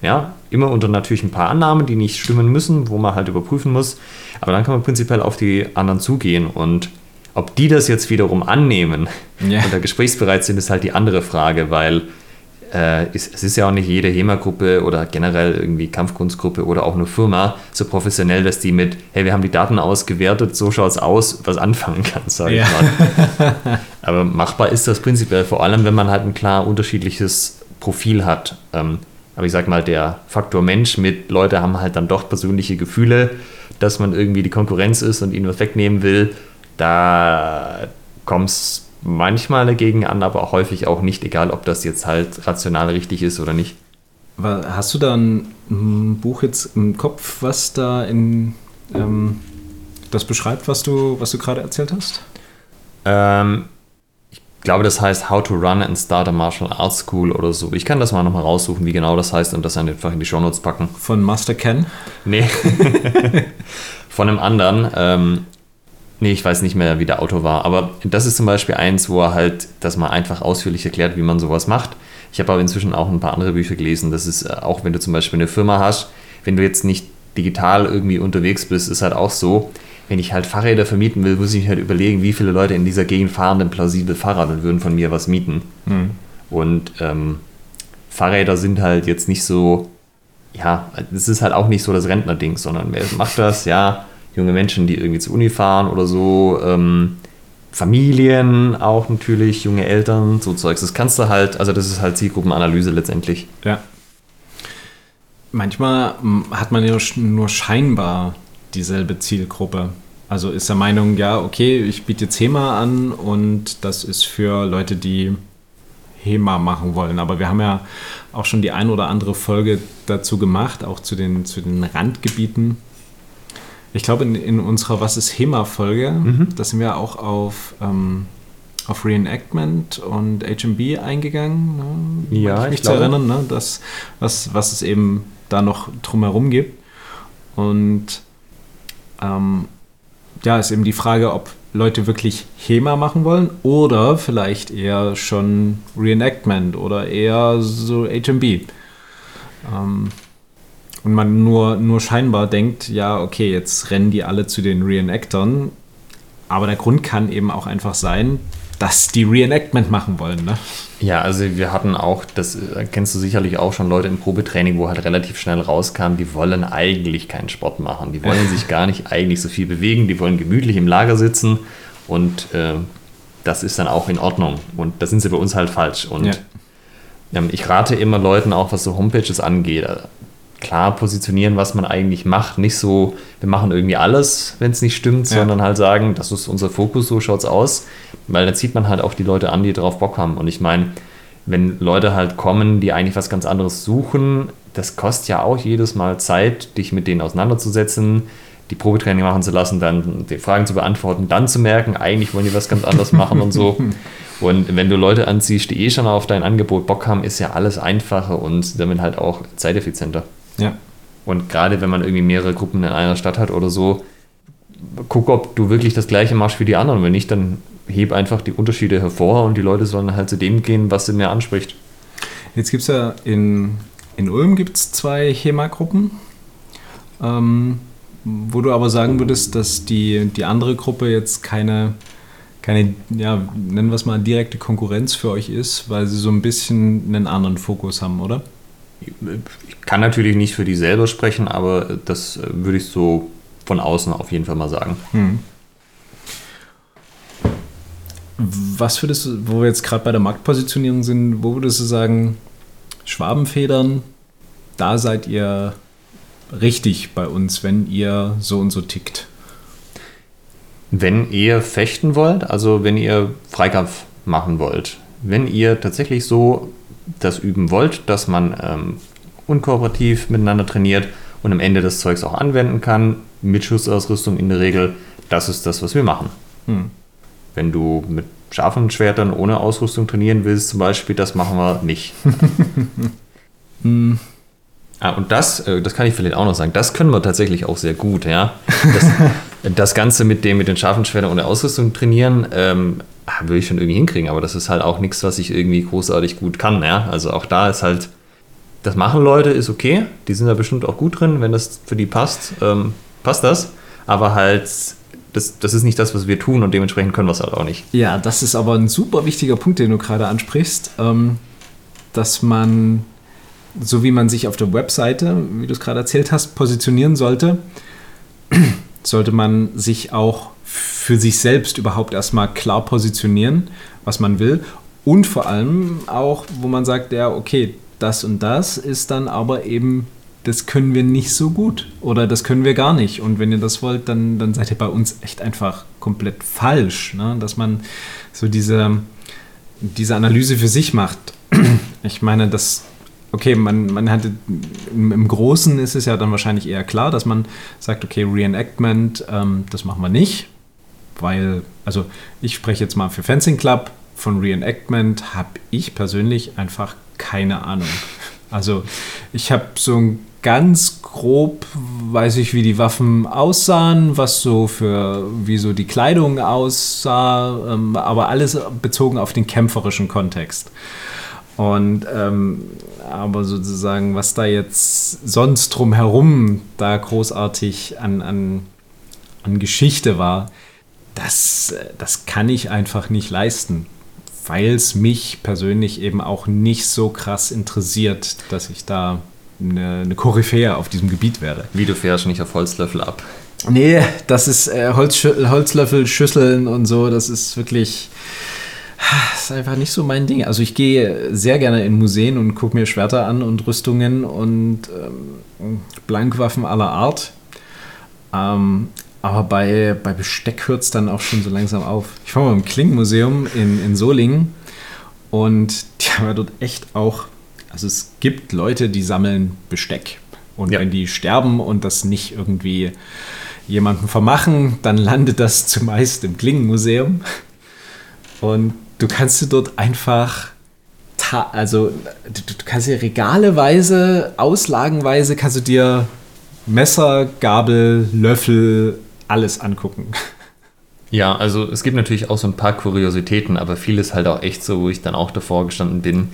Ja, immer unter natürlich ein paar Annahmen, die nicht stimmen müssen, wo man halt überprüfen muss. Aber dann kann man prinzipiell auf die anderen zugehen und ob die das jetzt wiederum annehmen ja. und da gesprächsbereit sind, ist halt die andere Frage, weil äh, ist, es ist ja auch nicht jede HEMA-Gruppe oder generell irgendwie Kampfkunstgruppe oder auch eine Firma so professionell, dass die mit, hey, wir haben die Daten ausgewertet, so schaut es aus, was anfangen kann, sage ja. ich mal. Aber machbar ist das prinzipiell, vor allem wenn man halt ein klar unterschiedliches Profil hat. Ähm, aber ich sag mal, der Faktor Mensch mit Leute haben halt dann doch persönliche Gefühle, dass man irgendwie die Konkurrenz ist und ihnen was wegnehmen will, da kommt es manchmal dagegen an, aber häufig auch nicht, egal ob das jetzt halt rational richtig ist oder nicht. Hast du da ein Buch jetzt im Kopf, was da in ähm, das beschreibt, was du, was du gerade erzählt hast? Ähm, ich glaube, das heißt How to Run and Start a Martial Arts School oder so. Ich kann das mal nochmal raussuchen, wie genau das heißt und das einfach in die Show Notes packen. Von Master Ken? Nee. Von einem anderen. Ähm, Nee, ich weiß nicht mehr, wie der Autor war. Aber das ist zum Beispiel eins, wo er halt das mal einfach ausführlich erklärt, wie man sowas macht. Ich habe aber inzwischen auch ein paar andere Bücher gelesen. Das ist äh, auch, wenn du zum Beispiel eine Firma hast, wenn du jetzt nicht digital irgendwie unterwegs bist, ist halt auch so, wenn ich halt Fahrräder vermieten will, muss ich halt überlegen, wie viele Leute in dieser Gegend fahren denn plausibel Fahrrad und würden von mir was mieten. Mhm. Und ähm, Fahrräder sind halt jetzt nicht so, ja, es ist halt auch nicht so das Rentnerding, sondern wer macht das? Ja, junge Menschen, die irgendwie zur Uni fahren oder so, ähm, Familien auch natürlich, junge Eltern, so Zeugs. Das kannst du halt, also das ist halt Zielgruppenanalyse letztendlich. Ja. Manchmal hm, hat man ja nur scheinbar dieselbe Zielgruppe. Also ist der Meinung, ja, okay, ich biete jetzt HEMA an und das ist für Leute, die HEMA machen wollen. Aber wir haben ja auch schon die ein oder andere Folge dazu gemacht, auch zu den, zu den Randgebieten. Ich glaube, in, in unserer Was ist HEMA-Folge, mhm. da sind wir auch auf, ähm, auf Reenactment und HMB eingegangen. Ne? Ja, ich mich ich zu erinnern, ne? das, was, was es eben da noch drumherum gibt. Und ähm, ja, ist eben die Frage, ob Leute wirklich HEMA machen wollen oder vielleicht eher schon Reenactment oder eher so HMB. Ähm, und man nur, nur scheinbar denkt, ja, okay, jetzt rennen die alle zu den Reenactern. Aber der Grund kann eben auch einfach sein, dass die Reenactment machen wollen. Ne? Ja, also wir hatten auch, das äh, kennst du sicherlich auch schon, Leute im Probetraining, wo halt relativ schnell rauskam, die wollen eigentlich keinen Sport machen. Die wollen sich gar nicht eigentlich so viel bewegen, die wollen gemütlich im Lager sitzen und äh, das ist dann auch in Ordnung. Und da sind sie bei uns halt falsch. Und ja. ähm, ich rate immer Leuten auch, was so Homepages angeht, klar positionieren, was man eigentlich macht. Nicht so, wir machen irgendwie alles, wenn es nicht stimmt, ja. sondern halt sagen, das ist unser Fokus, so schaut es aus. Weil dann zieht man halt auch die Leute an, die drauf Bock haben. Und ich meine, wenn Leute halt kommen, die eigentlich was ganz anderes suchen, das kostet ja auch jedes Mal Zeit, dich mit denen auseinanderzusetzen, die Probetraining machen zu lassen, dann die Fragen zu beantworten, dann zu merken, eigentlich wollen die was ganz anderes machen und so. Und wenn du Leute anziehst, die eh schon auf dein Angebot Bock haben, ist ja alles einfacher und damit halt auch zeiteffizienter. Ja. Und gerade wenn man irgendwie mehrere Gruppen in einer Stadt hat oder so, guck, ob du wirklich das gleiche machst wie die anderen. Wenn nicht, dann heb einfach die Unterschiede hervor und die Leute sollen halt zu dem gehen, was sie mir anspricht. Jetzt gibt es ja in, in Ulm gibt's zwei HEMA-Gruppen, ähm, wo du aber sagen würdest, dass die, die andere Gruppe jetzt keine, keine, ja, nennen wir es mal, direkte Konkurrenz für euch ist, weil sie so ein bisschen einen anderen Fokus haben, oder? Ich kann natürlich nicht für die selber sprechen, aber das äh, würde ich so von außen auf jeden Fall mal sagen. Hm. Was würdest du, wo wir jetzt gerade bei der Marktpositionierung sind, wo würdest du sagen, Schwabenfedern, da seid ihr richtig bei uns, wenn ihr so und so tickt? Wenn ihr fechten wollt, also wenn ihr Freikampf machen wollt, wenn ihr tatsächlich so das üben wollt, dass man ähm, unkooperativ miteinander trainiert und am Ende das Zeugs auch anwenden kann, mit Schussausrüstung in der Regel, das ist das, was wir machen. Hm. Wenn du mit scharfen Schwertern ohne Ausrüstung trainieren willst, zum Beispiel, das machen wir nicht. hm. Ah, und das, äh, das kann ich vielleicht auch noch sagen, das können wir tatsächlich auch sehr gut, ja. Das, das Ganze mit dem, mit den scharfen Schwertern ohne Ausrüstung trainieren, ähm, Ah, würde ich schon irgendwie hinkriegen, aber das ist halt auch nichts, was ich irgendwie großartig gut kann. Ja? Also auch da ist halt, das machen Leute, ist okay, die sind da bestimmt auch gut drin, wenn das für die passt, ähm, passt das. Aber halt, das, das ist nicht das, was wir tun und dementsprechend können wir es halt auch nicht. Ja, das ist aber ein super wichtiger Punkt, den du gerade ansprichst, ähm, dass man, so wie man sich auf der Webseite, wie du es gerade erzählt hast, positionieren sollte, sollte man sich auch für sich selbst überhaupt erstmal klar positionieren, was man will. Und vor allem auch, wo man sagt, ja, okay, das und das ist dann aber eben, das können wir nicht so gut oder das können wir gar nicht. Und wenn ihr das wollt, dann, dann seid ihr bei uns echt einfach komplett falsch. Ne? Dass man so diese, diese Analyse für sich macht. Ich meine, das, okay, man, man hatte im, Großen ist es ja dann wahrscheinlich eher klar, dass man sagt, okay, Reenactment, ähm, das machen wir nicht weil, also ich spreche jetzt mal für Fencing Club, von Reenactment habe ich persönlich einfach keine Ahnung. Also ich habe so ein ganz grob weiß ich, wie die Waffen aussahen, was so für, wie so die Kleidung aussah, ähm, aber alles bezogen auf den kämpferischen Kontext. Und ähm, aber sozusagen, was da jetzt sonst drumherum da großartig an, an, an Geschichte war, das, das kann ich einfach nicht leisten, weil es mich persönlich eben auch nicht so krass interessiert, dass ich da eine, eine Koryphäe auf diesem Gebiet wäre. Wie du fährst nicht auf Holzlöffel ab. Nee, das ist äh, Holz, Holzlöffel, Schüsseln und so, das ist wirklich ist einfach nicht so mein Ding. Also ich gehe sehr gerne in Museen und gucke mir Schwerter an und Rüstungen und ähm, Blankwaffen aller Art. Ähm, aber bei, bei Besteck hört es dann auch schon so langsam auf. Ich war mal im Klingenmuseum in, in Solingen und die haben ja dort echt auch, also es gibt Leute, die sammeln Besteck. Und ja. wenn die sterben und das nicht irgendwie jemanden vermachen, dann landet das zumeist im Klingenmuseum. Und du kannst du dort einfach also du, du kannst dir regaleweise, auslagenweise kannst du dir Messer, Gabel, Löffel, alles angucken. Ja, also es gibt natürlich auch so ein paar Kuriositäten, aber vieles halt auch echt so, wo ich dann auch davor gestanden bin.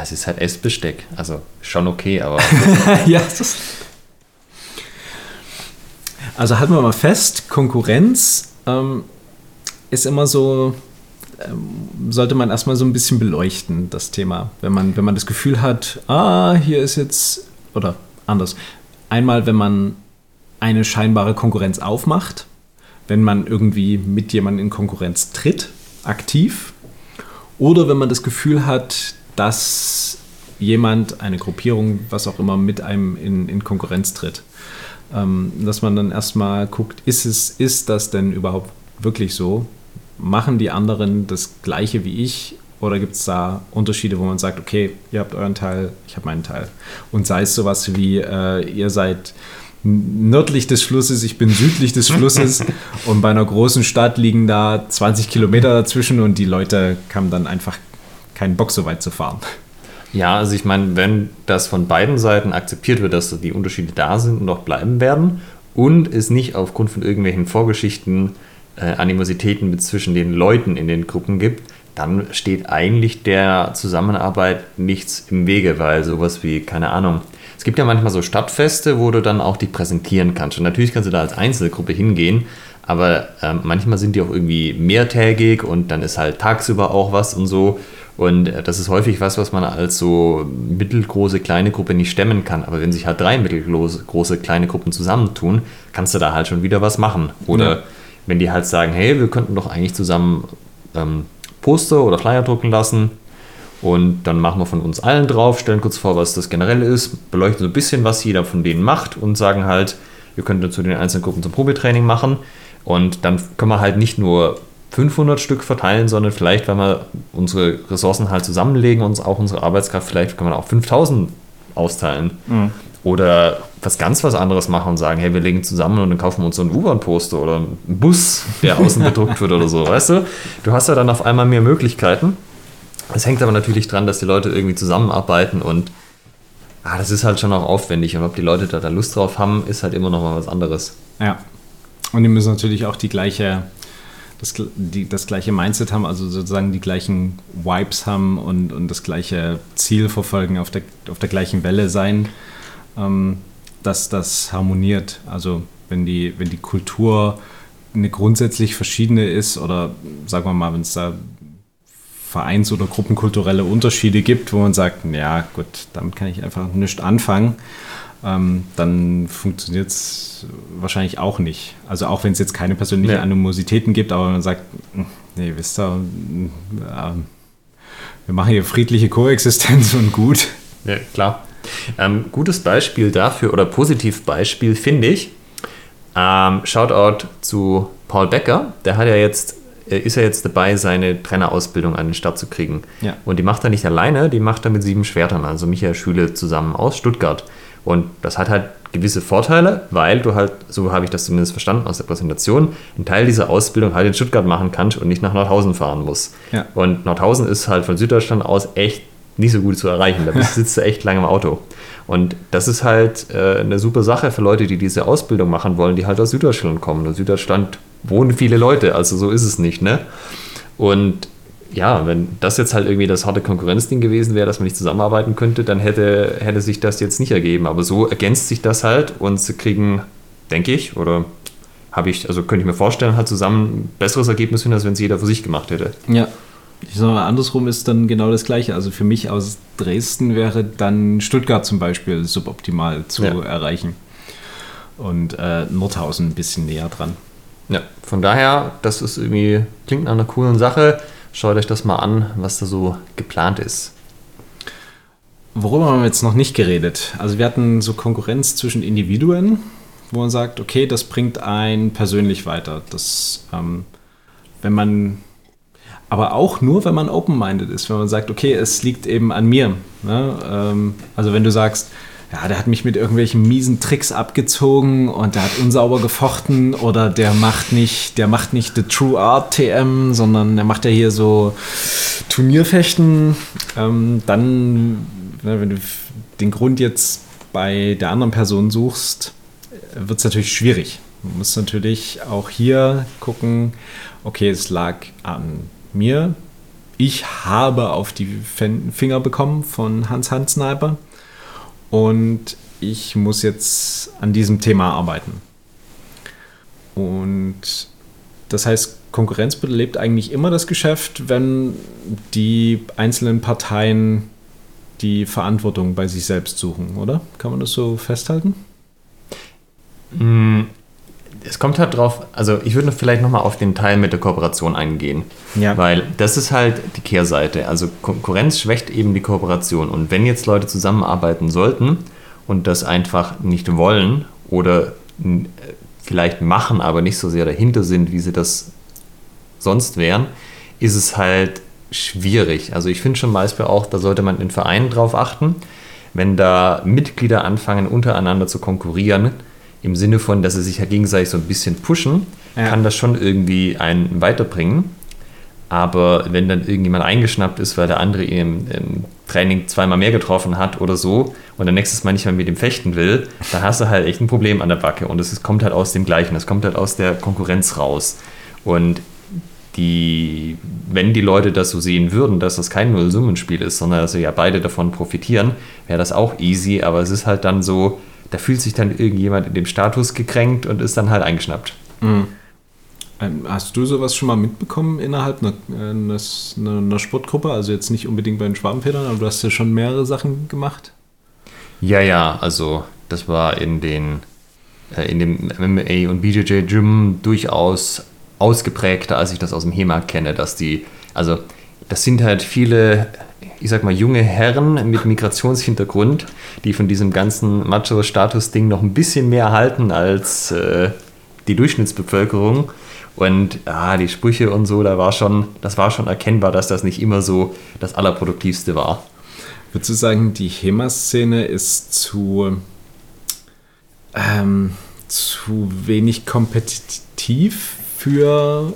Es ist halt Essbesteck. Also schon okay, aber. ja, das also halten wir mal fest, Konkurrenz ähm, ist immer so sollte man erstmal so ein bisschen beleuchten, das Thema. Wenn man, wenn man das Gefühl hat, ah, hier ist jetzt, oder anders. Einmal, wenn man eine scheinbare Konkurrenz aufmacht, wenn man irgendwie mit jemandem in Konkurrenz tritt, aktiv, oder wenn man das Gefühl hat, dass jemand, eine Gruppierung, was auch immer, mit einem in, in Konkurrenz tritt. Ähm, dass man dann erstmal guckt, ist, es, ist das denn überhaupt wirklich so? Machen die anderen das gleiche wie ich oder gibt es da Unterschiede, wo man sagt, okay, ihr habt euren Teil, ich habe meinen Teil. Und sei es sowas wie, äh, ihr seid nördlich des Flusses, ich bin südlich des Flusses und bei einer großen Stadt liegen da 20 Kilometer dazwischen und die Leute haben dann einfach keinen Bock so weit zu fahren. Ja, also ich meine, wenn das von beiden Seiten akzeptiert wird, dass die Unterschiede da sind und auch bleiben werden und es nicht aufgrund von irgendwelchen Vorgeschichten äh, Animositäten mit zwischen den Leuten in den Gruppen gibt, dann steht eigentlich der Zusammenarbeit nichts im Wege, weil sowas wie, keine Ahnung, es gibt ja manchmal so Stadtfeste, wo du dann auch die präsentieren kannst. Und natürlich kannst du da als Einzelgruppe hingehen, aber äh, manchmal sind die auch irgendwie mehrtägig und dann ist halt tagsüber auch was und so. Und äh, das ist häufig was, was man als so mittelgroße kleine Gruppe nicht stemmen kann. Aber wenn sich halt drei mittelgroße große, kleine Gruppen zusammentun, kannst du da halt schon wieder was machen. Oder ja wenn die halt sagen, hey, wir könnten doch eigentlich zusammen ähm, Poster oder Flyer drucken lassen und dann machen wir von uns allen drauf, stellen kurz vor, was das generell ist, beleuchten so ein bisschen, was jeder von denen macht und sagen halt, wir könnten zu den einzelnen Gruppen zum Probetraining machen und dann können wir halt nicht nur 500 Stück verteilen, sondern vielleicht, wenn wir unsere Ressourcen halt zusammenlegen und auch unsere Arbeitskraft, vielleicht können wir auch 5000 austeilen. Mhm. Oder was ganz was anderes machen und sagen, hey, wir legen zusammen und dann kaufen wir uns so einen U-Bahn-Poster oder einen Bus, der außen bedruckt wird oder so, weißt du? Du hast ja dann auf einmal mehr Möglichkeiten. Es hängt aber natürlich dran, dass die Leute irgendwie zusammenarbeiten und ah, das ist halt schon auch aufwendig und ob die Leute da, da Lust drauf haben, ist halt immer noch mal was anderes. Ja. Und die müssen natürlich auch die gleiche, das, die, das gleiche Mindset haben, also sozusagen die gleichen Vibes haben und, und das gleiche Ziel verfolgen, auf der, auf der gleichen Welle sein ähm, dass das harmoniert. Also wenn die, wenn die Kultur eine grundsätzlich verschiedene ist oder sagen wir mal, wenn es da Vereins- oder gruppenkulturelle Unterschiede gibt, wo man sagt, ja gut, damit kann ich einfach nichts anfangen, ähm, dann funktioniert es wahrscheinlich auch nicht. Also auch wenn es jetzt keine persönlichen ja. Animositäten gibt, aber man sagt, hm, nee, wisst ihr, äh, wir machen hier friedliche Koexistenz und gut. Ja, klar. Ähm, gutes Beispiel dafür oder Positivbeispiel finde ich. Ähm, Shoutout zu Paul Becker, der hat ja jetzt ist ja jetzt dabei, seine Trainerausbildung an den Start zu kriegen. Ja. Und die macht er nicht alleine, die macht er mit sieben Schwertern, also Michael Schüle zusammen aus Stuttgart. Und das hat halt gewisse Vorteile, weil du halt, so habe ich das zumindest verstanden aus der Präsentation, einen Teil dieser Ausbildung halt in Stuttgart machen kannst und nicht nach Nordhausen fahren musst. Ja. Und Nordhausen ist halt von Süddeutschland aus echt nicht so gut zu erreichen. Da sitzt du echt lange im Auto. Und das ist halt äh, eine super Sache für Leute, die diese Ausbildung machen wollen, die halt aus Süddeutschland kommen. In Süddeutschland wohnen viele Leute, also so ist es nicht, ne? Und ja, wenn das jetzt halt irgendwie das harte Konkurrenzding gewesen wäre, dass man nicht zusammenarbeiten könnte, dann hätte, hätte sich das jetzt nicht ergeben. Aber so ergänzt sich das halt und sie kriegen, denke ich, oder habe ich, also könnte ich mir vorstellen, halt zusammen ein besseres Ergebnis hin, als wenn es jeder für sich gemacht hätte. Ja. Ich sage mal, andersrum ist dann genau das Gleiche. Also für mich aus Dresden wäre dann Stuttgart zum Beispiel suboptimal zu ja. erreichen. Und äh, Nordhausen ein bisschen näher dran. Ja, von daher, das ist irgendwie, klingt nach einer coolen Sache. Schaut euch das mal an, was da so geplant ist. Worüber haben wir jetzt noch nicht geredet? Also wir hatten so Konkurrenz zwischen Individuen, wo man sagt, okay, das bringt einen persönlich weiter. Das, ähm, wenn man, aber auch nur, wenn man open-minded ist, wenn man sagt, okay, es liegt eben an mir. Ne? Ähm, also wenn du sagst, ja, der hat mich mit irgendwelchen miesen Tricks abgezogen und der hat unsauber gefochten oder der macht nicht, der macht nicht the True Art TM, sondern der macht ja hier so Turnierfechten. Ähm, dann, ne, wenn du den Grund jetzt bei der anderen Person suchst, wird es natürlich schwierig. Man muss natürlich auch hier gucken, okay, es lag an mir. Ich habe auf die Finger bekommen von Hans Hans Sniper und ich muss jetzt an diesem Thema arbeiten. Und das heißt, Konkurrenz belebt eigentlich immer das Geschäft, wenn die einzelnen Parteien die Verantwortung bei sich selbst suchen, oder? Kann man das so festhalten? Es kommt halt drauf, also ich würde vielleicht nochmal auf den Teil mit der Kooperation eingehen. Ja. Weil das ist halt die Kehrseite. Also Konkurrenz schwächt eben die Kooperation. Und wenn jetzt Leute zusammenarbeiten sollten und das einfach nicht wollen oder vielleicht machen, aber nicht so sehr dahinter sind, wie sie das sonst wären, ist es halt schwierig. Also ich finde schon Beispiel auch, da sollte man in Vereinen drauf achten, wenn da Mitglieder anfangen, untereinander zu konkurrieren, im Sinne von, dass sie sich ja gegenseitig so ein bisschen pushen, ja. kann das schon irgendwie einen weiterbringen. Aber wenn dann irgendjemand eingeschnappt ist, weil der andere im, im, Training zweimal mehr getroffen hat oder so und dann nächstes Mal nicht mehr mit dem fechten will, dann hast du halt echt ein Problem an der Backe. Und es kommt halt aus dem Gleichen, es kommt halt aus der Konkurrenz raus. Und die, wenn die Leute das so sehen würden, dass das kein Nullsummenspiel ist, sondern dass sie ja beide davon profitieren, wäre das auch easy. Aber es ist halt dann so, da fühlt sich dann irgendjemand in dem Status gekränkt und ist dann halt eingeschnappt. Mhm. Ähm, hast du sowas schon mal mitbekommen innerhalb einer, einer, einer, Sportgruppe? Also jetzt nicht unbedingt bei den Schwabenfedern, aber du hast ja schon mehrere Sachen gemacht? Ja, ja, also das war in den äh, in dem MMA und BJJ Gym durchaus ausgeprägter, als ich das aus dem HEMA kenne, dass die, also das sind halt viele ich sag mal, junge Herren mit Migrationshintergrund, die von diesem ganzen Macho-Status-Ding noch ein bisschen mehr halten als äh, die Durchschnittsbevölkerung. Und ah, die Sprüche und so, da war schon, das war schon erkennbar, dass das nicht immer so das Allerproduktivste war. Würdest du sagen, die HEMA-Szene ist zu, ähm, zu wenig kompetitiv für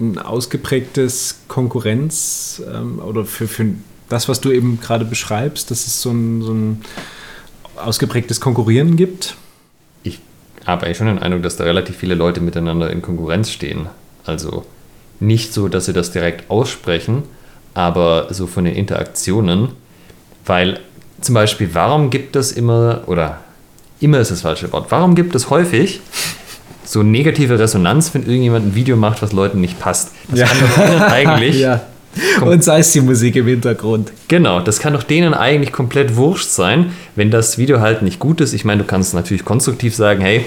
ein ausgeprägtes Konkurrenz ähm, oder für, für das, was du eben gerade beschreibst, dass es so ein, so ein ausgeprägtes Konkurrieren gibt? Ich habe eigentlich schon den Eindruck, dass da relativ viele Leute miteinander in Konkurrenz stehen. Also nicht so, dass sie das direkt aussprechen, aber so von den Interaktionen, weil zum Beispiel, warum gibt es immer, oder immer ist das falsche Wort, warum gibt es häufig so negative Resonanz, wenn irgendjemand ein Video macht, was Leuten nicht passt? Das ja. kann doch eigentlich ja. Und sei es die Musik im Hintergrund. Genau, das kann doch denen eigentlich komplett wurscht sein, wenn das Video halt nicht gut ist. Ich meine, du kannst natürlich konstruktiv sagen, hey,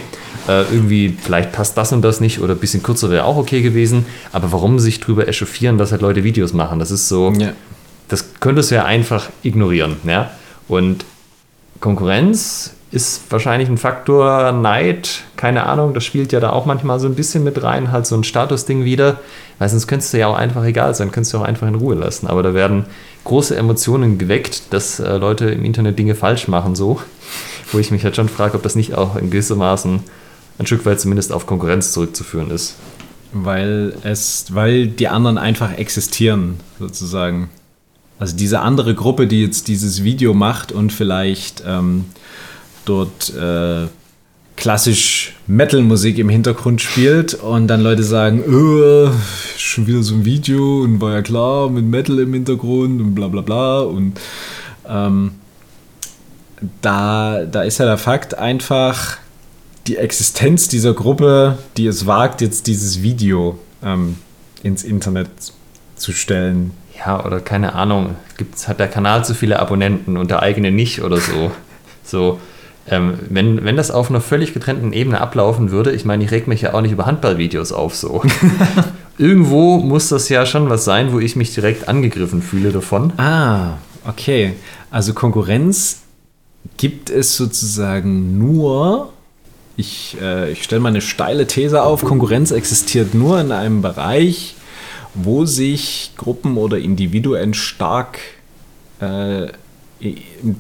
äh, irgendwie vielleicht passt das und das nicht oder ein bisschen kürzer wäre auch okay gewesen. Aber warum sich drüber echauffieren, dass halt Leute Videos machen? Das ist so, ja. das könntest du ja einfach ignorieren. Ja? Und Konkurrenz ist wahrscheinlich ein Faktor Neid, keine Ahnung, das spielt ja da auch manchmal so ein bisschen mit rein, halt so ein Statusding wieder, weil sonst könntest du ja auch einfach egal sein, könntest du auch einfach in Ruhe lassen. Aber da werden große Emotionen geweckt, dass äh, Leute im Internet Dinge falsch machen, so, wo ich mich halt schon frage, ob das nicht auch in gewissermaßen ein Stück weit zumindest auf Konkurrenz zurückzuführen ist. Weil es, weil die anderen einfach existieren, sozusagen. Also diese andere Gruppe, die jetzt dieses Video macht und vielleicht ähm, dort äh, klassisch Metal-Musik im Hintergrund spielt und dann Leute sagen, äh, schon wieder so ein Video und war ja klar mit Metal im Hintergrund und bla bla bla und ähm, da, da ist ja der Fakt einfach die Existenz dieser Gruppe, die es wagt, jetzt dieses Video ähm, ins Internet zu stellen. Ja, oder keine Ahnung, gibt's, hat der Kanal zu viele Abonnenten und der eigene nicht oder so. so, ähm, wenn, wenn das auf einer völlig getrennten Ebene ablaufen würde, ich meine, ich reg mich ja auch nicht über Handballvideos auf so. Irgendwo muss das ja schon was sein, wo ich mich direkt angegriffen fühle davon. Ah, okay. Also Konkurrenz gibt es sozusagen nur, ich, äh, ich stelle mal eine steile These auf, Konkurrenz existiert nur in einem Bereich, wo sich Gruppen oder Individuen stark äh,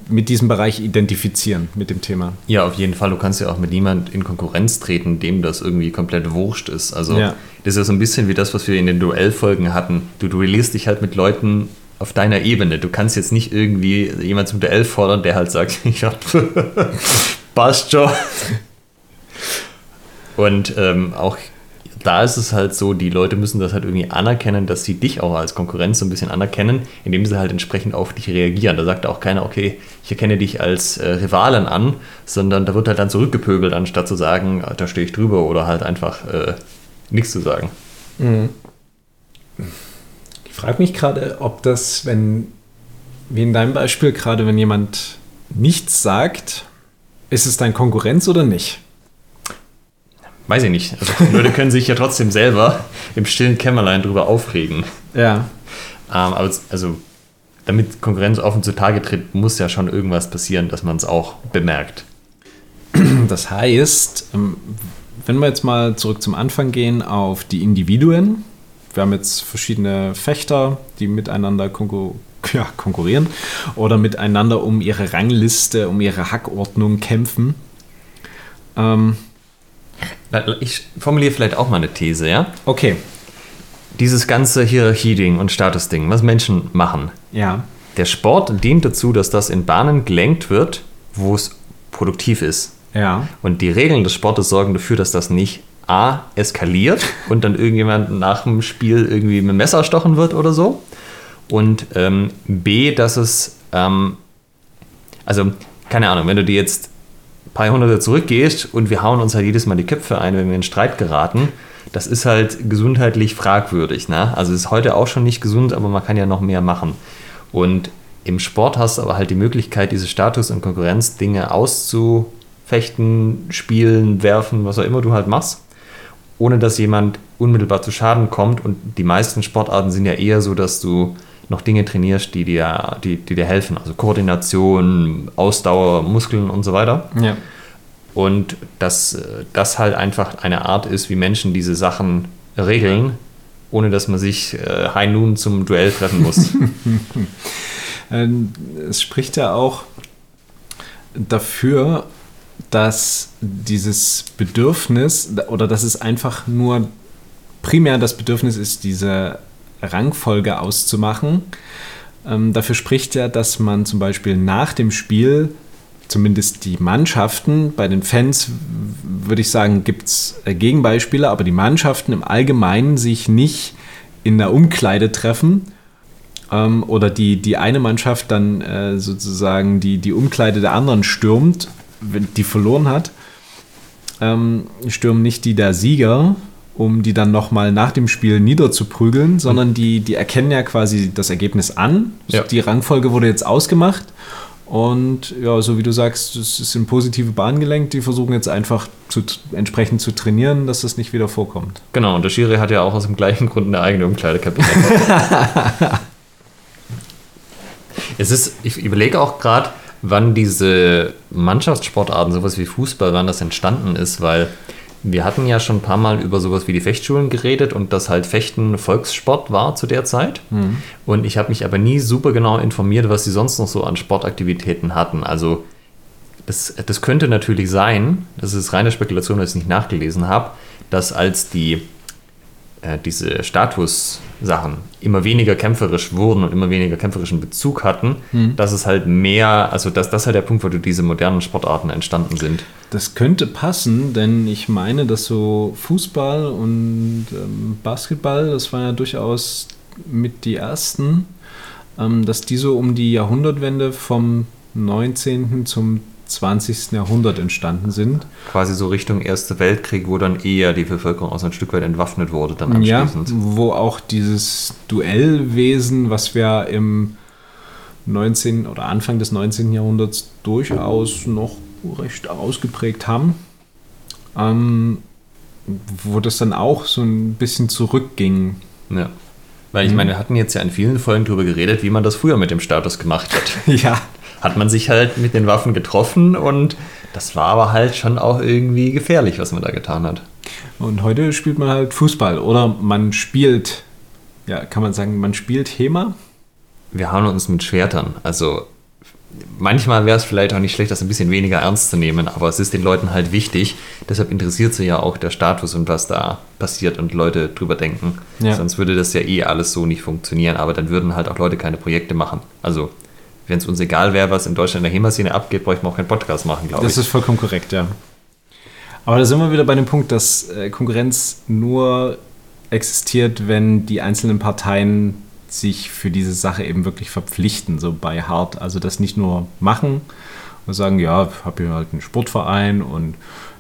mit diesem Bereich identifizieren, mit dem Thema. Ja, auf jeden Fall. Du kannst ja auch mit niemand in Konkurrenz treten, dem das irgendwie komplett wurscht ist. Also ja. das ist ja so ein bisschen wie das, was wir in den Duellfolgen hatten. Du duellierst dich halt mit Leuten auf deiner Ebene. Du kannst jetzt nicht irgendwie jemand zum Duell fordern, der halt sagt, ja, passt schon. Und ähm, auch da ist es halt so, die Leute müssen das halt irgendwie anerkennen, dass sie dich auch als Konkurrenz so ein bisschen anerkennen, indem sie halt entsprechend auf dich reagieren. Da sagt auch keiner, okay, ich erkenne dich als äh, Rivalen an, sondern da wird halt dann zurückgepöbelt, anstatt zu sagen, da stehe ich drüber oder halt einfach äh, nichts zu sagen. Mhm. Ich frage mich gerade, ob das, wenn, wie in deinem Beispiel, gerade wenn jemand nichts sagt, ist es dein Konkurrenz oder nicht? Weiß ich nicht. Also, die Leute können sich ja trotzdem selber im stillen Kämmerlein drüber aufregen. Ja. Ähm, aber also, damit Konkurrenz offen zutage tritt, muss ja schon irgendwas passieren, dass man es auch bemerkt. Das heißt, ähm, wenn wir jetzt mal zurück zum Anfang gehen auf die Individuen. Wir haben jetzt verschiedene Fechter, die miteinander konkur ja, konkurrieren oder miteinander um ihre Rangliste, um ihre Hackordnung kämpfen. Ähm, ich formuliere vielleicht auch mal eine These, ja? Okay. Dieses ganze Hierarchie-Ding und Status-Ding, was Menschen machen. Ja. Der Sport dient dazu, dass das in Bahnen gelenkt wird, wo es produktiv ist. Ja. Und die Regeln des Sportes sorgen dafür, dass das nicht A eskaliert und dann irgendjemand nach dem Spiel irgendwie mit dem Messer stochen wird oder so. Und ähm, B, dass es, ähm, also keine Ahnung, wenn du dir jetzt paar Jahrhunderte zurückgehst und wir hauen uns halt jedes Mal die Köpfe ein, wenn wir in Streit geraten, das ist halt gesundheitlich fragwürdig. Ne? Also ist heute auch schon nicht gesund, aber man kann ja noch mehr machen. Und im Sport hast du aber halt die Möglichkeit, diese Status- und Konkurrenzdinge auszufechten, spielen, werfen, was auch immer du halt machst, ohne dass jemand unmittelbar zu Schaden kommt. Und die meisten Sportarten sind ja eher so, dass du noch Dinge trainierst, die dir, die, die dir helfen. Also Koordination, Ausdauer, Muskeln und so weiter. Ja. Und dass das halt einfach eine Art ist, wie Menschen diese Sachen regeln, ohne dass man sich äh, high nun zum Duell treffen muss. Ähm, es spricht ja auch dafür, dass dieses Bedürfnis oder dass es einfach nur primär das Bedürfnis ist, diese Rangfolge auszumachen. Ähm, dafür spricht ja, dass man zum Beispiel nach dem Spiel, zumindest die Mannschaften, bei den Fans würde ich sagen, gibt es äh, Gegenbeispiele, aber die Mannschaften im Allgemeinen sich nicht in der Umkleide treffen ähm, oder die, die eine Mannschaft dann äh, sozusagen die, die Umkleide der anderen stürmt, die verloren hat, ähm, stürmen nicht die der Sieger, um die dann nochmal nach dem Spiel niederzuprügeln, sondern die, die erkennen ja quasi das Ergebnis an. Ja. Die Rangfolge wurde jetzt ausgemacht. Und ja, so wie du sagst, es ist in positive Bahn gelenkt. Die versuchen jetzt einfach zu, entsprechend zu trainieren, dass das nicht wieder vorkommt. Genau, und der Schiri hat ja auch aus dem gleichen Grund eine eigene Umkleidekabine. es ist, ich überlege auch gerade, wann diese Mannschaftssportarten, sowas wie Fußball, wann das entstanden ist, weil wir hatten ja schon ein paar Mal über sowas wie die Fechtschulen geredet und dass halt Fechten Volkssport war zu der Zeit. Mhm. Und ich habe mich aber nie super genau informiert, was sie sonst noch so an Sportaktivitäten hatten. Also das, das könnte natürlich sein, das ist reine Spekulation, weil ich es nicht nachgelesen habe, dass als die äh, diese Statussachen immer weniger kämpferisch wurden und immer weniger kämpferischen Bezug hatten, Hm. dass es halt mehr, also dass das halt der Punkt, wo du diese modernen Sportarten entstanden sind. Das könnte passen, denn ich meine, dass so Fußball und ähm, Basketball, das war ja durchaus mit die ersten, ähm, dass die so um die Jahrhundertwende vom 19. zum 20. Jahrhundert entstanden sind. Quasi so Richtung Erster Weltkrieg, wo dann eher die Bevölkerung auch so ein Stück weit entwaffnet wurde dann Ja, anschließend. wo auch dieses Duellwesen, was wir im 19. oder Anfang des 19. Jahrhunderts durchaus noch recht ausgeprägt haben, ähm, wo das dann auch so ein bisschen zurückging. Ja. Weil ich Mhm. meine, wir hatten jetzt ja in vielen Folgen darüber geredet, wie man das früher mit dem Status gemacht hat. Ja, Hat man sich halt mit den Waffen getroffen und das war aber halt schon auch irgendwie gefährlich, was man da getan hat. und heute spielt man halt Fußball oder man spielt, ja, kann man sagen, man spielt HEMA. Wir hauen uns mit Schwertern. Also manchmal wäre es vielleicht auch nicht schlecht, das ein bisschen weniger ernst zu nehmen, aber es ist den Leuten halt wichtig. Deshalb interessiert sie ja auch der Status und was da passiert und Leute drüber denken. Ja. Sonst würde das ja eh alles so nicht funktionieren, aber dann würden halt auch Leute keine Projekte machen. Also wenn es uns egal wäre, was in Deutschland in der HEMA-Szene abgeht, bräuchten wir auch keinen Podcast machen, glaube Das ich. ist vollkommen korrekt, ja. Aber da sind wir wieder bei dem Punkt, dass äh, Konkurrenz nur existiert, wenn die einzelnen Parteien sich für diese Sache eben wirklich verpflichten, so bei hart. Also das nicht nur machen und sagen, ja, ich habe hier halt einen Sportverein und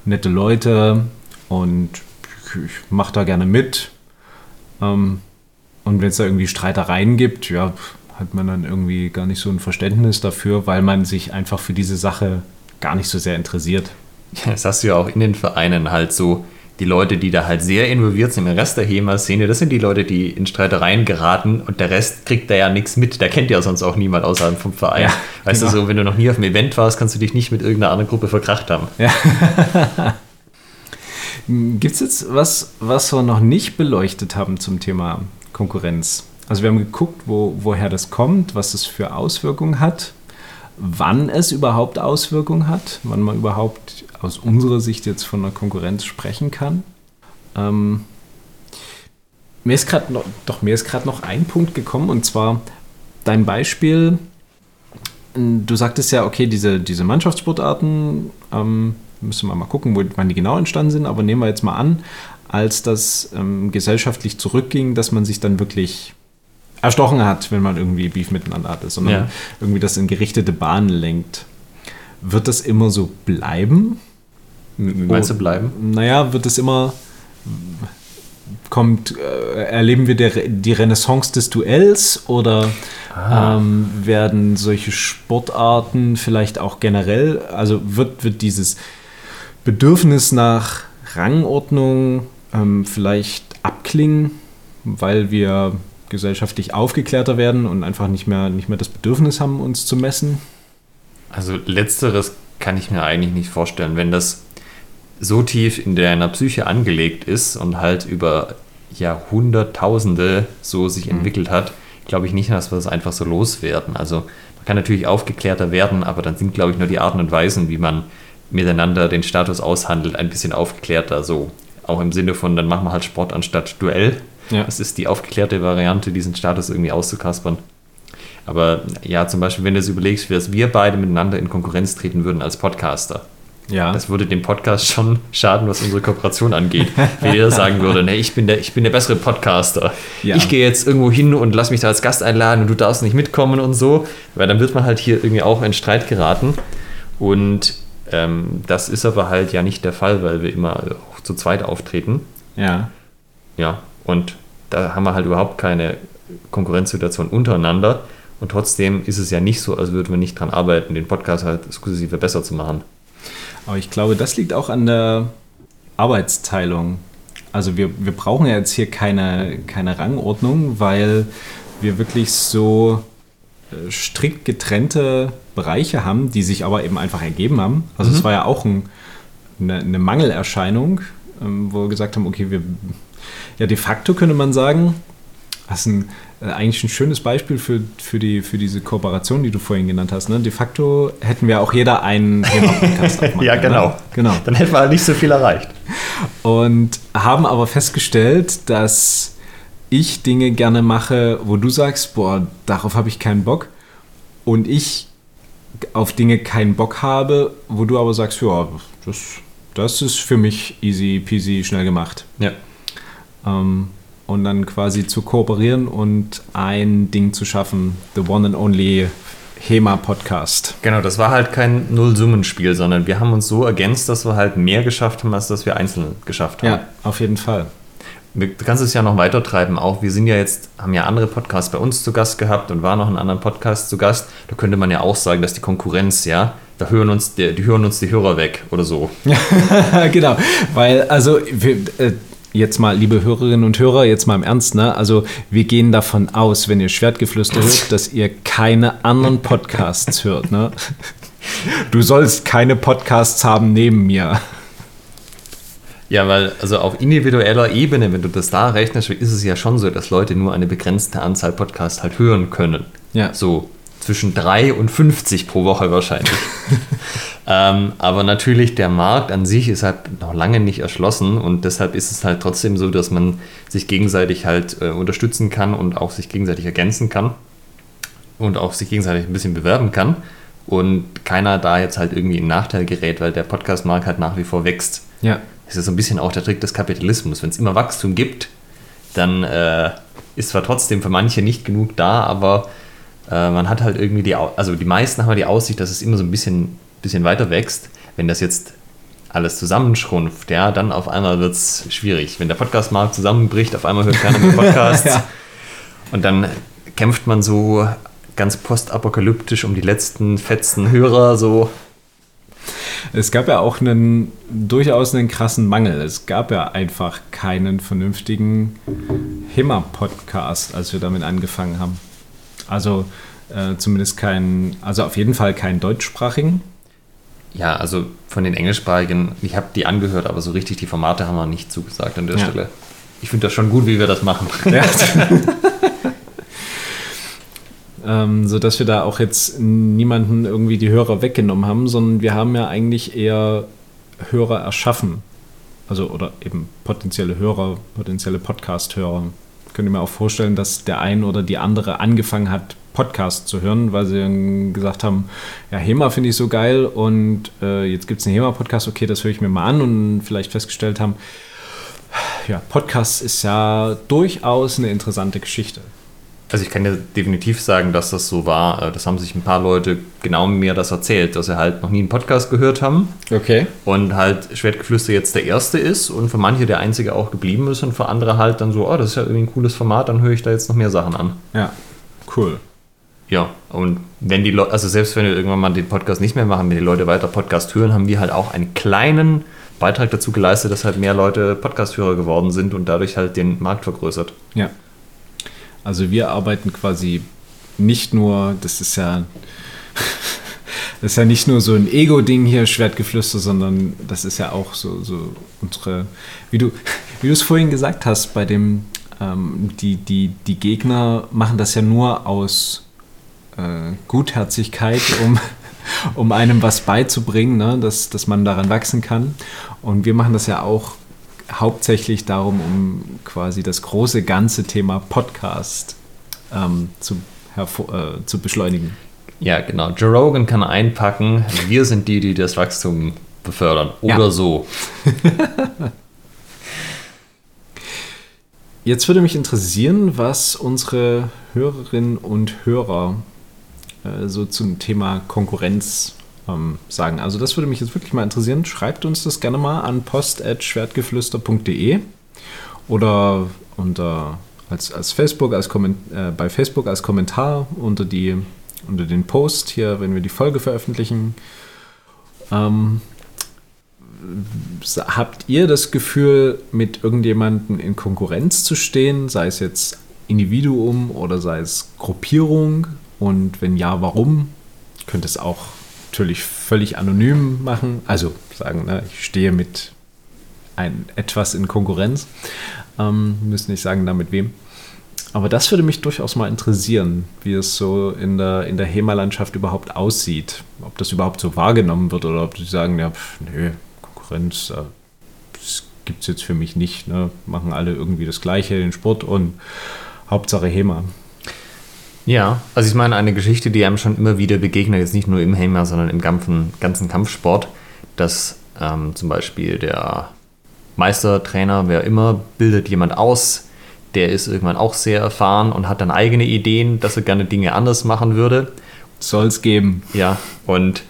nette Leute und ich mache da gerne mit. Ähm, und wenn es da irgendwie Streitereien gibt, ja, hat man dann irgendwie gar nicht so ein Verständnis dafür, weil man sich einfach für diese Sache gar nicht so sehr interessiert. Das hast du ja auch in den Vereinen halt so, die Leute, die da halt sehr involviert sind im Rest der HEMA-Szene, das sind die Leute, die in Streitereien geraten und der Rest kriegt da ja nichts mit. Der kennt ja sonst auch niemand außerhalb vom Verein. Ja, weißt genau. du, so, wenn du noch nie auf einem Event warst, kannst du dich nicht mit irgendeiner anderen Gruppe verkracht haben. Gibt es jetzt was, was wir noch nicht beleuchtet haben zum Thema Konkurrenz? Also wir haben geguckt, wo, woher das kommt, was es für Auswirkungen hat, wann es überhaupt Auswirkungen hat, wann man überhaupt aus unserer Sicht jetzt von einer Konkurrenz sprechen kann. Ähm, mir ist gerade noch, doch mir ist gerade noch ein Punkt gekommen und zwar dein Beispiel. Du sagtest ja, okay, diese, diese Mannschaftssportarten, ähm, müssen wir mal gucken, wo, wann die genau entstanden sind, aber nehmen wir jetzt mal an, als das ähm, gesellschaftlich zurückging, dass man sich dann wirklich erstochen hat, wenn man irgendwie Beef miteinander hatte, sondern Ja. irgendwie das in gerichtete Bahnen lenkt. Wird das immer so bleiben? Meinst Oh. du bleiben? Naja, wird es immer, kommt, äh, erleben wir der, die Renaissance des Duells oder Ah. ähm, werden solche Sportarten vielleicht auch generell, also wird, wird dieses Bedürfnis nach Rangordnung ähm, vielleicht abklingen, weil wir gesellschaftlich aufgeklärter werden und einfach nicht mehr, nicht mehr das Bedürfnis haben, uns zu messen? Also letzteres kann ich mir eigentlich nicht vorstellen, wenn das so tief in deiner Psyche angelegt ist und halt über Jahrhunderttausende so sich entwickelt hat, glaube ich nicht, dass wir das einfach so loswerden. Also man kann natürlich aufgeklärter werden, aber dann sind, glaube ich, nur die Arten und Weisen, wie man miteinander den Status aushandelt, ein bisschen aufgeklärter. So auch im Sinne von, dann machen wir halt Sport anstatt Duell. Ja. Das ist die aufgeklärte Variante, diesen Status irgendwie auszukaspern. Aber ja, zum Beispiel, wenn du es überlegst, dass wir beide miteinander in Konkurrenz treten würden als Podcaster. Ja. Das würde dem Podcast schon schaden, was unsere Kooperation angeht. Wenn jeder sagen würde, nee, ich bin der, ich bin der bessere Podcaster. Ja. Ich gehe jetzt irgendwo hin und lass mich da als Gast einladen und du darfst nicht mitkommen und so. Weil dann wird man halt hier irgendwie auch in Streit geraten. Und ähm, das ist aber halt ja nicht der Fall, weil wir immer auch zu zweit auftreten. ja. Ja, und da haben wir halt überhaupt keine Konkurrenzsituation untereinander. Und trotzdem ist es ja nicht so, als würden wir nicht dran arbeiten, den Podcast halt sukzessive besser zu machen. Aber ich glaube, das liegt auch an der Arbeitsteilung. Also wir, wir brauchen ja jetzt hier keine, keine Rangordnung, weil wir wirklich so äh, strikt getrennte Bereiche haben, die sich aber eben einfach ergeben haben. Also es war ja auch ein, eine, eine Mangelerscheinung, ähm, wo wir gesagt haben, okay, wir ja de facto könnte man sagen, Das ist ein, äh, eigentlich ein schönes Beispiel für, für, die, für diese Kooperation, die du vorhin genannt hast. Ne? De facto hätten wir auch jeder einen Podcast Ja, genau. Ne? genau. Dann hätten wir halt nicht so viel erreicht. Und haben aber festgestellt, dass ich Dinge gerne mache, wo du sagst, boah, darauf habe ich keinen Bock. Und ich auf Dinge keinen Bock habe, wo du aber sagst, ja, das, das ist für mich easy peasy schnell gemacht. Ja. Ähm, und dann quasi zu kooperieren und ein Ding zu schaffen, the one and only HEMA Podcast. Genau, das war halt kein Nullsummenspiel, sondern wir haben uns so ergänzt, dass wir halt mehr geschafft haben, als dass wir einzeln geschafft haben. Ja, auf jeden Fall. Du kannst es ja noch weiter treiben. Auch wir sind ja jetzt, haben ja andere Podcasts bei uns zu Gast gehabt und waren noch in anderen Podcasts zu Gast. Da könnte man ja auch sagen, dass die Konkurrenz, ja, da hören uns die, die hören uns die Hörer weg oder so. genau, weil also wir, äh, jetzt mal, liebe Hörerinnen und Hörer, jetzt mal im Ernst, ne? Also wir gehen davon aus, wenn ihr Schwertgeflüster hört, dass ihr keine anderen Podcasts hört, ne? Du sollst keine Podcasts haben neben mir. Ja, weil also auf individueller Ebene, wenn du das da rechnest, ist es ja schon so, dass Leute nur eine begrenzte Anzahl Podcasts halt hören können. Ja. So zwischen 3 und 50 pro Woche wahrscheinlich. ähm, aber natürlich, der Markt an sich ist halt noch lange nicht erschlossen und deshalb ist es halt trotzdem so, dass man sich gegenseitig halt äh, unterstützen kann und auch sich gegenseitig ergänzen kann und auch sich gegenseitig ein bisschen bewerben kann und keiner da jetzt halt irgendwie in Nachteil gerät, weil der Podcast-Markt halt nach wie vor wächst. Ja. Das ist so ein bisschen auch der Trick des Kapitalismus. Wenn es immer Wachstum gibt, dann äh, ist zwar trotzdem für manche nicht genug da, aber äh, man hat halt irgendwie die, also die meisten haben die Aussicht, dass es immer so ein bisschen, bisschen weiter wächst. Wenn das jetzt alles zusammenschrumpft, ja, dann auf einmal wird es schwierig. Wenn der Podcast-Markt zusammenbricht, auf einmal hört keiner mehr Podcasts. ja. Und dann kämpft man so ganz postapokalyptisch um die letzten fetzen Hörer, so. Es gab ja auch einen durchaus einen krassen Mangel. Es gab ja einfach keinen vernünftigen HEMA-Podcast, als wir damit angefangen haben. Also äh, zumindest kein, also auf jeden Fall keinen deutschsprachigen. Ja, also von den englischsprachigen, ich habe die angehört, aber so richtig die Formate haben wir nicht zugesagt an der ja. Stelle. Ich finde das schon gut, wie wir das machen. Ja. ähm, so dass wir da auch jetzt niemanden irgendwie die Hörer weggenommen haben, sondern wir haben ja eigentlich eher Hörer erschaffen. Also oder eben potenzielle Hörer, potenzielle Podcast-Hörer könnte mir auch vorstellen, dass der ein oder die andere angefangen hat, Podcast zu hören, weil sie gesagt haben, ja, HEMA finde ich so geil und äh, jetzt gibt es einen HEMA-Podcast, okay, das höre ich mir mal an und vielleicht festgestellt haben, ja, Podcast ist ja durchaus eine interessante Geschichte. Also ich kann dir definitiv sagen, dass das so war. Äh, das haben sich ein paar Leute genau mir das erzählt, dass sie halt noch nie einen Podcast gehört haben. Okay. Und halt Schwertgeflüster jetzt der erste ist und für manche der einzige auch geblieben ist und für andere halt dann so, oh, das ist ja irgendwie ein cooles Format, dann höre ich da jetzt noch mehr Sachen an. Ja, cool. Ja, und wenn die Leute, also selbst wenn wir irgendwann mal den Podcast nicht mehr machen, wenn die Leute weiter Podcast hören, haben wir halt auch einen kleinen Beitrag dazu geleistet, dass halt mehr Leute Podcast-Hörer geworden sind und dadurch halt den Markt vergrößert. Ja. Also wir arbeiten quasi nicht nur, das ist ja, das ist ja nicht nur so ein Ego-Ding hier, Schwertgeflüster, sondern das ist ja auch so, so unsere, wie du, wie du es vorhin gesagt hast, bei dem, ähm, die, die, die Gegner machen das ja nur aus äh, Gutherzigkeit, um, um einem was beizubringen, ne? dass, dass man daran wachsen kann. Und wir machen das ja auch hauptsächlich darum, um quasi das große ganze Thema Podcast ähm, zu, äh, zu beschleunigen. Ja, genau. Joe Rogan kann einpacken, wir sind die, die das Wachstum befördern. Oder ja. so. Jetzt würde mich interessieren, was unsere Hörerinnen und Hörer äh, so zum Thema Konkurrenz ähm, sagen. Also das würde mich jetzt wirklich mal interessieren. Schreibt uns das gerne mal an post.schwertgeflüster.de oder unter als, als Facebook, als äh, bei Facebook als Kommentar unter, die, unter den Post hier, wenn wir die Folge veröffentlichen. Ähm, habt ihr das Gefühl, mit irgendjemandem in Konkurrenz zu stehen, sei es jetzt Individuum oder sei es Gruppierung? Und wenn ja, warum? Könnte es auch natürlich völlig anonym machen. Also sagen, ne, ich stehe mit ein, etwas in Konkurrenz. Ähm, müssen nicht sagen, damit wem. Aber das würde mich durchaus mal interessieren, wie es so in der, in der HEMA-Landschaft überhaupt aussieht. Ob das überhaupt so wahrgenommen wird oder ob die sagen, ja, pf, nö, Konkurrenz, äh, gibt es jetzt für mich nicht. Ne? Machen alle irgendwie das Gleiche, den Sport und Hauptsache HEMA. Ja, also ich meine, eine Geschichte, die einem schon immer wieder begegnet, jetzt nicht nur im HEMA, sondern im ganzen, ganzen Kampfsport, dass ähm, zum Beispiel der Meistertrainer, wer immer, bildet jemand aus, der ist irgendwann auch sehr erfahren und hat dann eigene Ideen, dass er gerne Dinge anders machen würde. Soll es geben. Ja, und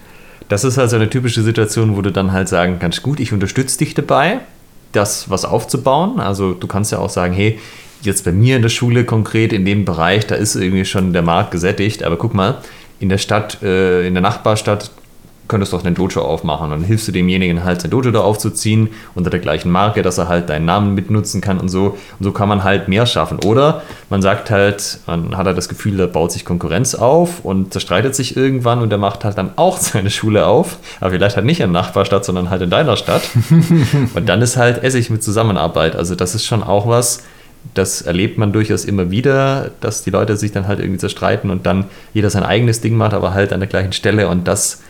das ist halt so eine typische Situation, wo du dann halt sagen kannst, gut, ich unterstütze dich dabei, das was aufzubauen. Also du kannst ja auch sagen, hey, jetzt bei mir in der Schule konkret in dem Bereich, da ist irgendwie schon der Markt gesättigt, aber guck mal, in der Stadt, äh, in der Nachbarstadt, könntest doch einen Dojo aufmachen. Und dann hilfst du demjenigen halt, sein Dojo da aufzuziehen, unter der gleichen Marke, dass er halt deinen Namen mitnutzen kann und so. Und so kann man halt mehr schaffen. Oder man sagt halt, man hat halt das Gefühl, da baut sich Konkurrenz auf und zerstreitet sich irgendwann und der macht halt dann auch seine Schule auf. Aber vielleicht halt nicht in der Nachbarstadt, sondern halt in deiner Stadt. und dann ist halt Essig mit Zusammenarbeit. Also das ist schon auch was, das erlebt man durchaus immer wieder, dass die Leute sich dann halt irgendwie zerstreiten und dann jeder sein eigenes Ding macht, aber halt an der gleichen Stelle und das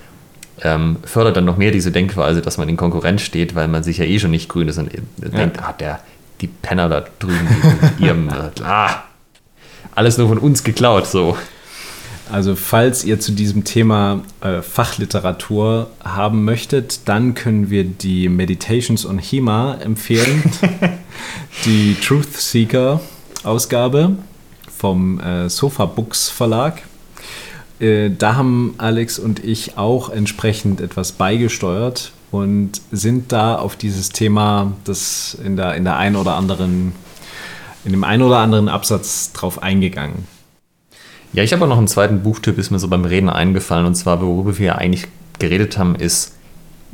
ähm, fördert dann noch mehr diese Denkweise, dass man in Konkurrenz steht, weil man sich ja eh schon nicht grün ist und ja. denkt, ah, der, die Penner da drüben mit ihrem, äh, ah, alles nur von uns geklaut, so. Also falls ihr zu diesem Thema äh, Fachliteratur haben möchtet, dann können wir die Meditations on Hema empfehlen. die Truth Seeker Ausgabe vom äh, Sofa Books Verlag. Äh, da haben Alex und ich auch entsprechend etwas beigesteuert und sind da auf dieses Thema, das in der, in der ein oder anderen, in dem einen oder anderen Absatz drauf eingegangen. Ja, ich habe auch noch einen zweiten Buchtipp, ist mir so beim Reden eingefallen, und zwar, worüber wir eigentlich geredet haben, ist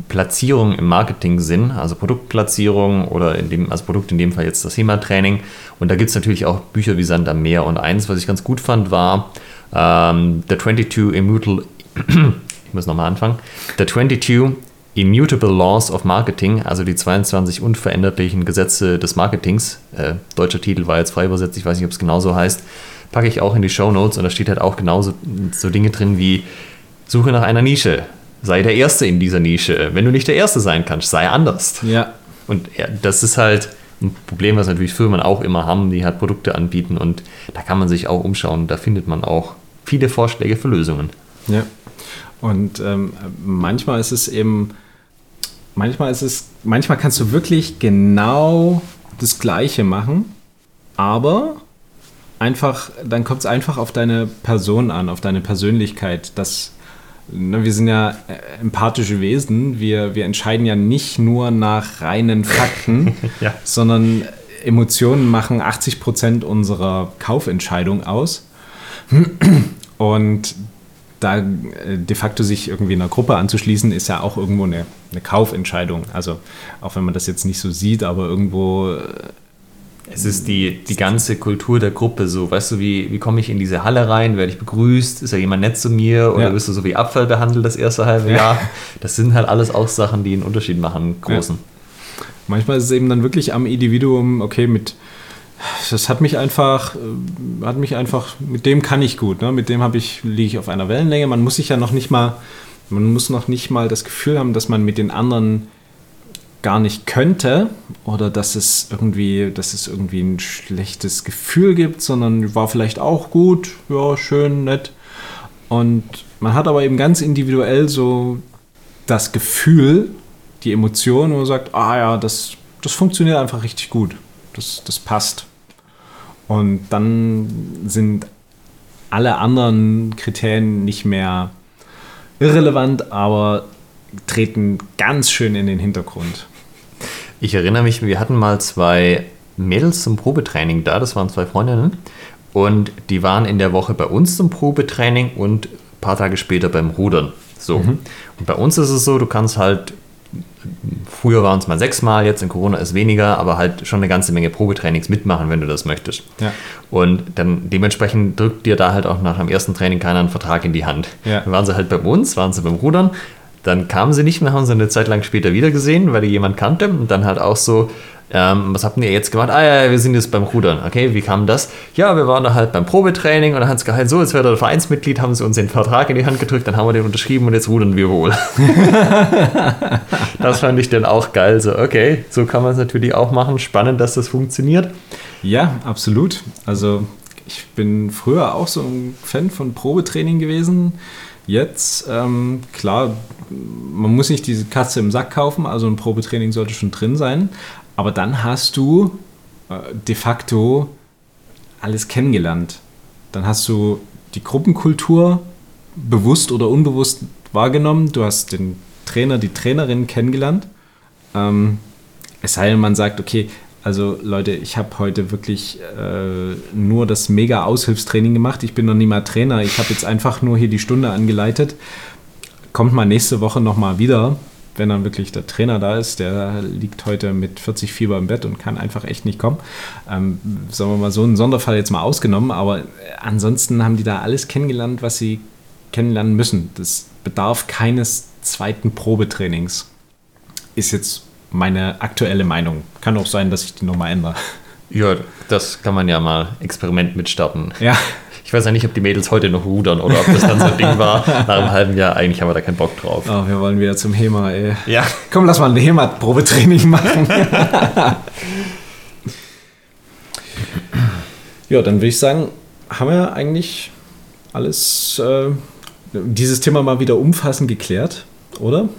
Platzierung im Marketing-Sinn, also Produktplatzierung oder in dem, als Produkt in dem Fall jetzt das HEMA-Training. Und da gibt es natürlich auch Bücher wie Sand am Meer. Und eins, was ich ganz gut fand, war ähm, The 22 Immutable, ich muss nochmal anfangen, The 22 Immutable Laws of Marketing, also die 22 unveränderlichen Gesetze des Marketings. Äh, deutscher Titel war jetzt frei übersetzt, ich weiß nicht, ob es genauso heißt. Packe ich auch in die Show Notes und da steht halt auch genauso so Dinge drin wie Suche nach einer Nische. Sei der Erste in dieser Nische. Wenn du nicht der Erste sein kannst, sei anders. Ja. Und das ist halt ein Problem, was natürlich Firmen auch immer haben, die halt Produkte anbieten und da kann man sich auch umschauen. Da findet man auch viele Vorschläge für Lösungen. Ja. Und ähm, manchmal ist es eben, manchmal ist es, manchmal kannst du wirklich genau das Gleiche machen, aber einfach, dann kommt es einfach auf deine Person an, auf deine Persönlichkeit. Das, ne, wir sind ja äh, empathische Wesen, wir, wir entscheiden ja nicht nur nach reinen Fakten, ja. sondern Emotionen machen 80 Prozent unserer Kaufentscheidung aus. Und da äh, de facto sich irgendwie einer Gruppe anzuschließen, ist ja auch irgendwo eine, eine Kaufentscheidung. Also auch wenn man das jetzt nicht so sieht, aber irgendwo. Es ist die, die ganze Kultur der Gruppe so. Weißt du, wie, wie komme ich in diese Halle rein? Werde ich begrüßt? Ist ja jemand nett zu mir? Oder ja. wirst du so wie Abfall behandelt das erste halbe Jahr? Ja. Das sind halt alles auch Sachen, die einen Unterschied machen, großen. Ja. Manchmal ist es eben dann wirklich am Individuum, okay, mit das hat mich einfach, äh, hat mich einfach, mit dem kann ich gut, ne? mit dem habe ich, liege ich auf einer Wellenlänge. Man muss sich ja noch nicht mal, man muss noch nicht mal das Gefühl haben, dass man mit den anderen gar nicht könnte oder dass es irgendwie, dass es irgendwie ein schlechtes Gefühl gibt, sondern war vielleicht auch gut, ja, schön, nett. Und man hat aber eben ganz individuell so das Gefühl, die Emotion, wo man sagt, ah ja, das, das funktioniert einfach richtig gut. Das, das passt. Und dann sind alle anderen Kriterien nicht mehr irrelevant, aber treten ganz schön in den Hintergrund. Ich erinnere mich, wir hatten mal zwei Mädels zum Probetraining da, das waren zwei Freundinnen. Und die waren in der Woche bei uns zum Probetraining und ein paar Tage später beim Rudern. So. Mhm. Und bei uns ist es so, du kannst halt Früher waren es mal sechsmal, jetzt in Corona ist weniger, aber halt schon eine ganze Menge Probetrainings mitmachen, wenn du das möchtest. Ja. Und dann dementsprechend drückt dir da halt auch nach dem ersten Training keiner einen Vertrag in die Hand. Ja. Dann waren sie halt bei uns, waren sie beim Rudern, dann kamen sie nicht mehr, haben sie eine Zeit lang später wieder gesehen, weil die jemand kannte und dann halt auch so, ähm, was habt ihr jetzt gemacht? Ah ja, wir sind jetzt beim Rudern. Okay, wie kam das? Ja, wir waren da halt beim Probetraining und dann hat es geheißen, so, jetzt wird er Vereinsmitglied, haben sie uns den Vertrag in die Hand gedrückt, dann haben wir den unterschrieben und jetzt rudern wir wohl. das fand ich dann auch geil. So, okay, so kann man es natürlich auch machen. Spannend, dass das funktioniert. Ja, absolut. Also ich bin früher auch so ein Fan von Probetraining gewesen. Jetzt, ähm, klar, man muss nicht diese Katze im Sack kaufen, also ein Probetraining sollte schon drin sein. Aber dann hast du äh, de facto alles kennengelernt. Dann hast du die Gruppenkultur bewusst oder unbewusst wahrgenommen. Du hast den Trainer, die Trainerin kennengelernt. Ähm, es sei denn, man sagt, okay, also Leute, ich habe heute wirklich äh, nur das mega Aushilfstraining gemacht. Ich bin noch nie mal Trainer. Ich habe jetzt einfach nur hier die Stunde angeleitet. Kommt mal nächste Woche nochmal wieder, wenn dann wirklich der Trainer da ist. Der liegt heute mit 40 Fieber im Bett und kann einfach echt nicht kommen. Ähm, sagen wir mal so einen Sonderfall jetzt mal ausgenommen. Aber ansonsten haben die da alles kennengelernt, was sie kennenlernen müssen. Das bedarf keines zweiten Probetrainings. Ist jetzt meine aktuelle Meinung. Kann auch sein, dass ich die nochmal ändere. Ja, das kann man ja mal Experiment mitstarten. Ja. Ich weiß ja nicht, ob die Mädels heute noch rudern oder ob das dann so ein Ding war. Nach einem halben Jahr, eigentlich haben wir da keinen Bock drauf. Oh, wir wollen wieder zum HEMA, ey. Ja. Komm, lass mal ein HEMA-Probetraining machen. ja, dann würde ich sagen, haben wir eigentlich alles, äh, dieses Thema mal wieder umfassend geklärt, oder?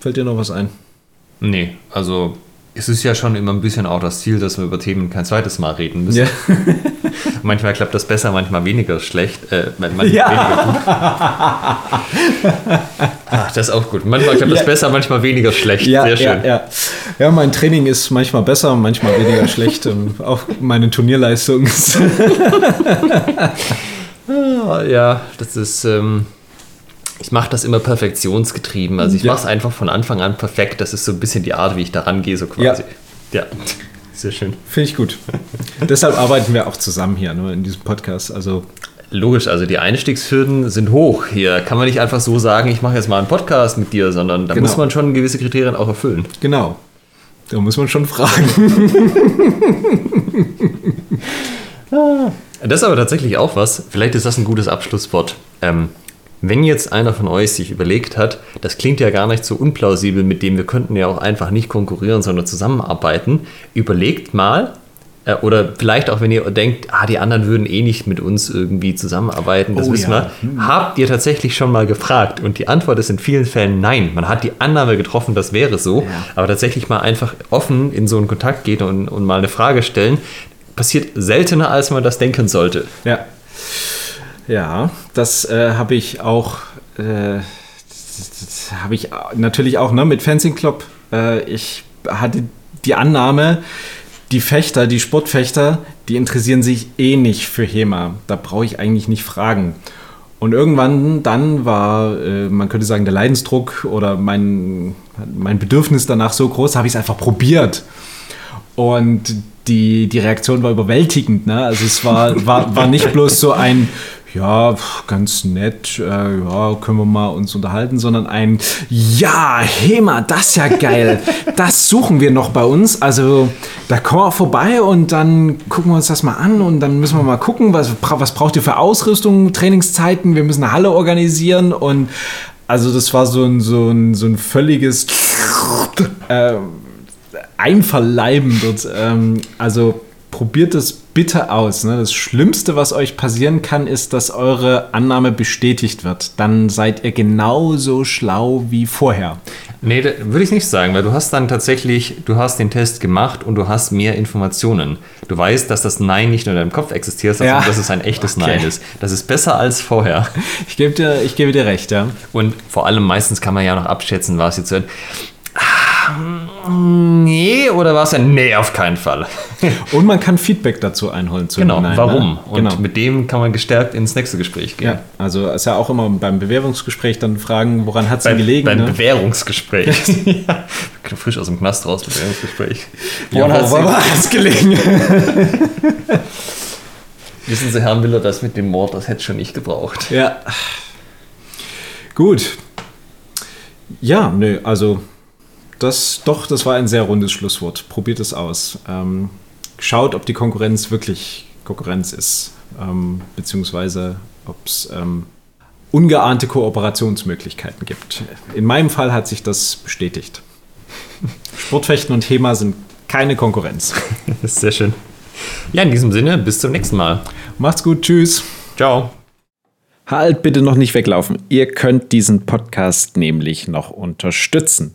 Fällt dir noch was ein? Nee, also es ist ja schon immer ein bisschen auch das Ziel, dass wir über Themen kein zweites Mal reden müssen. Ja. manchmal klappt das besser, manchmal weniger schlecht. Äh, manchmal Ja. weniger gut. Ach, das ist auch gut. Manchmal klappt das Ja. besser, manchmal weniger schlecht. Ja, Sehr schön. ja, ja. mein Training ist manchmal besser, manchmal weniger schlecht. Und auch meine Turnierleistung ist. Ah, Ja, das ist. Ähm, ich mache das immer perfektionsgetrieben. Also ich Ja. mache es einfach von Anfang an perfekt. Das ist so ein bisschen die Art, wie ich da rangehe, so quasi. Ja. Sehr schön. Finde ich gut. Deshalb arbeiten wir auch zusammen hier nur in diesem Podcast. Also Logisch, also die Einstiegshürden sind hoch. Hier kann man nicht einfach so sagen, ich mache jetzt mal einen Podcast mit dir, sondern da Genau. muss man schon gewisse Kriterien auch erfüllen. genau. Da muss man schon fragen. Das ist aber tatsächlich auch was. Vielleicht ist das ein gutes Abschlusswort. Ähm, wenn jetzt einer von euch sich überlegt hat, das klingt ja gar nicht so unplausibel, mit dem wir könnten ja auch einfach nicht konkurrieren, sondern zusammenarbeiten, überlegt mal, äh, oder vielleicht auch wenn ihr denkt, ah, die anderen würden eh nicht mit uns irgendwie zusammenarbeiten, das Oh wissen ja. wir. Habt ihr tatsächlich schon mal gefragt? Und die Antwort ist in vielen Fällen nein. Man hat die Annahme getroffen, das wäre so, aber tatsächlich mal einfach offen in so einen Kontakt gehen und, und mal eine Frage stellen, passiert seltener, als man das denken sollte. Ja. Ja, das äh, habe ich auch. Äh, habe ich natürlich auch ne, mit Fencing Club. Äh, ich hatte die Annahme, die Fechter, die Sportfechter, die interessieren sich eh nicht für HEMA. Da brauche ich eigentlich nicht fragen. Und irgendwann dann war, äh, man könnte sagen, der Leidensdruck oder mein, mein Bedürfnis danach so groß, habe ich es einfach probiert. Und die, die Reaktion war überwältigend. Ne? Also es war, war, war nicht bloß so ein, ja, ganz nett, äh, ja, können wir mal uns unterhalten, sondern ein, ja, Hema, das ist ja geil. Das suchen wir noch bei uns. Also da kommen wir vorbei und dann gucken wir uns das mal an und dann müssen wir mal gucken, was, was braucht ihr für Ausrüstung, Trainingszeiten, wir müssen eine Halle organisieren und also das war so ein, so ein, so ein völliges äh, Einverleiben dort. Ähm, also probiert es bitte aus. Ne? Das Schlimmste, was euch passieren kann, ist, dass eure Annahme bestätigt wird. Dann seid ihr genauso schlau wie vorher. Nee, würde ich nicht sagen, weil du hast dann tatsächlich, du hast den Test gemacht und du hast mehr Informationen. Du weißt, dass das Nein nicht nur in deinem Kopf existiert, sondern Ja. dass es ein echtes Okay. Nein ist. Das ist besser als vorher. Ich gebe dir, ich gebe dir recht, ja. Und vor allem meistens kann man ja noch abschätzen, war es jetzt Ah, Nee, oder war es ein Nee, auf keinen Fall. Und man kann Feedback dazu einholen. Zu Genau, Nein, warum? Ne? Und Genau. mit dem kann man gestärkt ins nächste Gespräch gehen. Ja, also ist ja auch immer beim Bewerbungsgespräch dann fragen, woran hat es denn gelegen? beim ne? Bewährungsgespräch. ja. Frisch aus dem Knast raus, Bewährungsgespräch. Ja, Woran woran hat es gelegen? Wissen Sie, Herr Miller, das mit dem Mord, das hätte schon nicht gebraucht. Ja. Gut. Ja, nö, also Das, doch, das war ein sehr rundes Schlusswort. Probiert es aus. Ähm, schaut, ob die Konkurrenz wirklich Konkurrenz ist, ähm, beziehungsweise ob es ähm, ungeahnte Kooperationsmöglichkeiten gibt. In meinem Fall hat sich das bestätigt. Sportfechten und HEMA sind keine Konkurrenz. Das ist sehr schön. Ja, in diesem Sinne, bis zum nächsten Mal. Macht's gut, tschüss. Ciao. Halt bitte noch nicht weglaufen. Ihr könnt diesen Podcast nämlich noch unterstützen.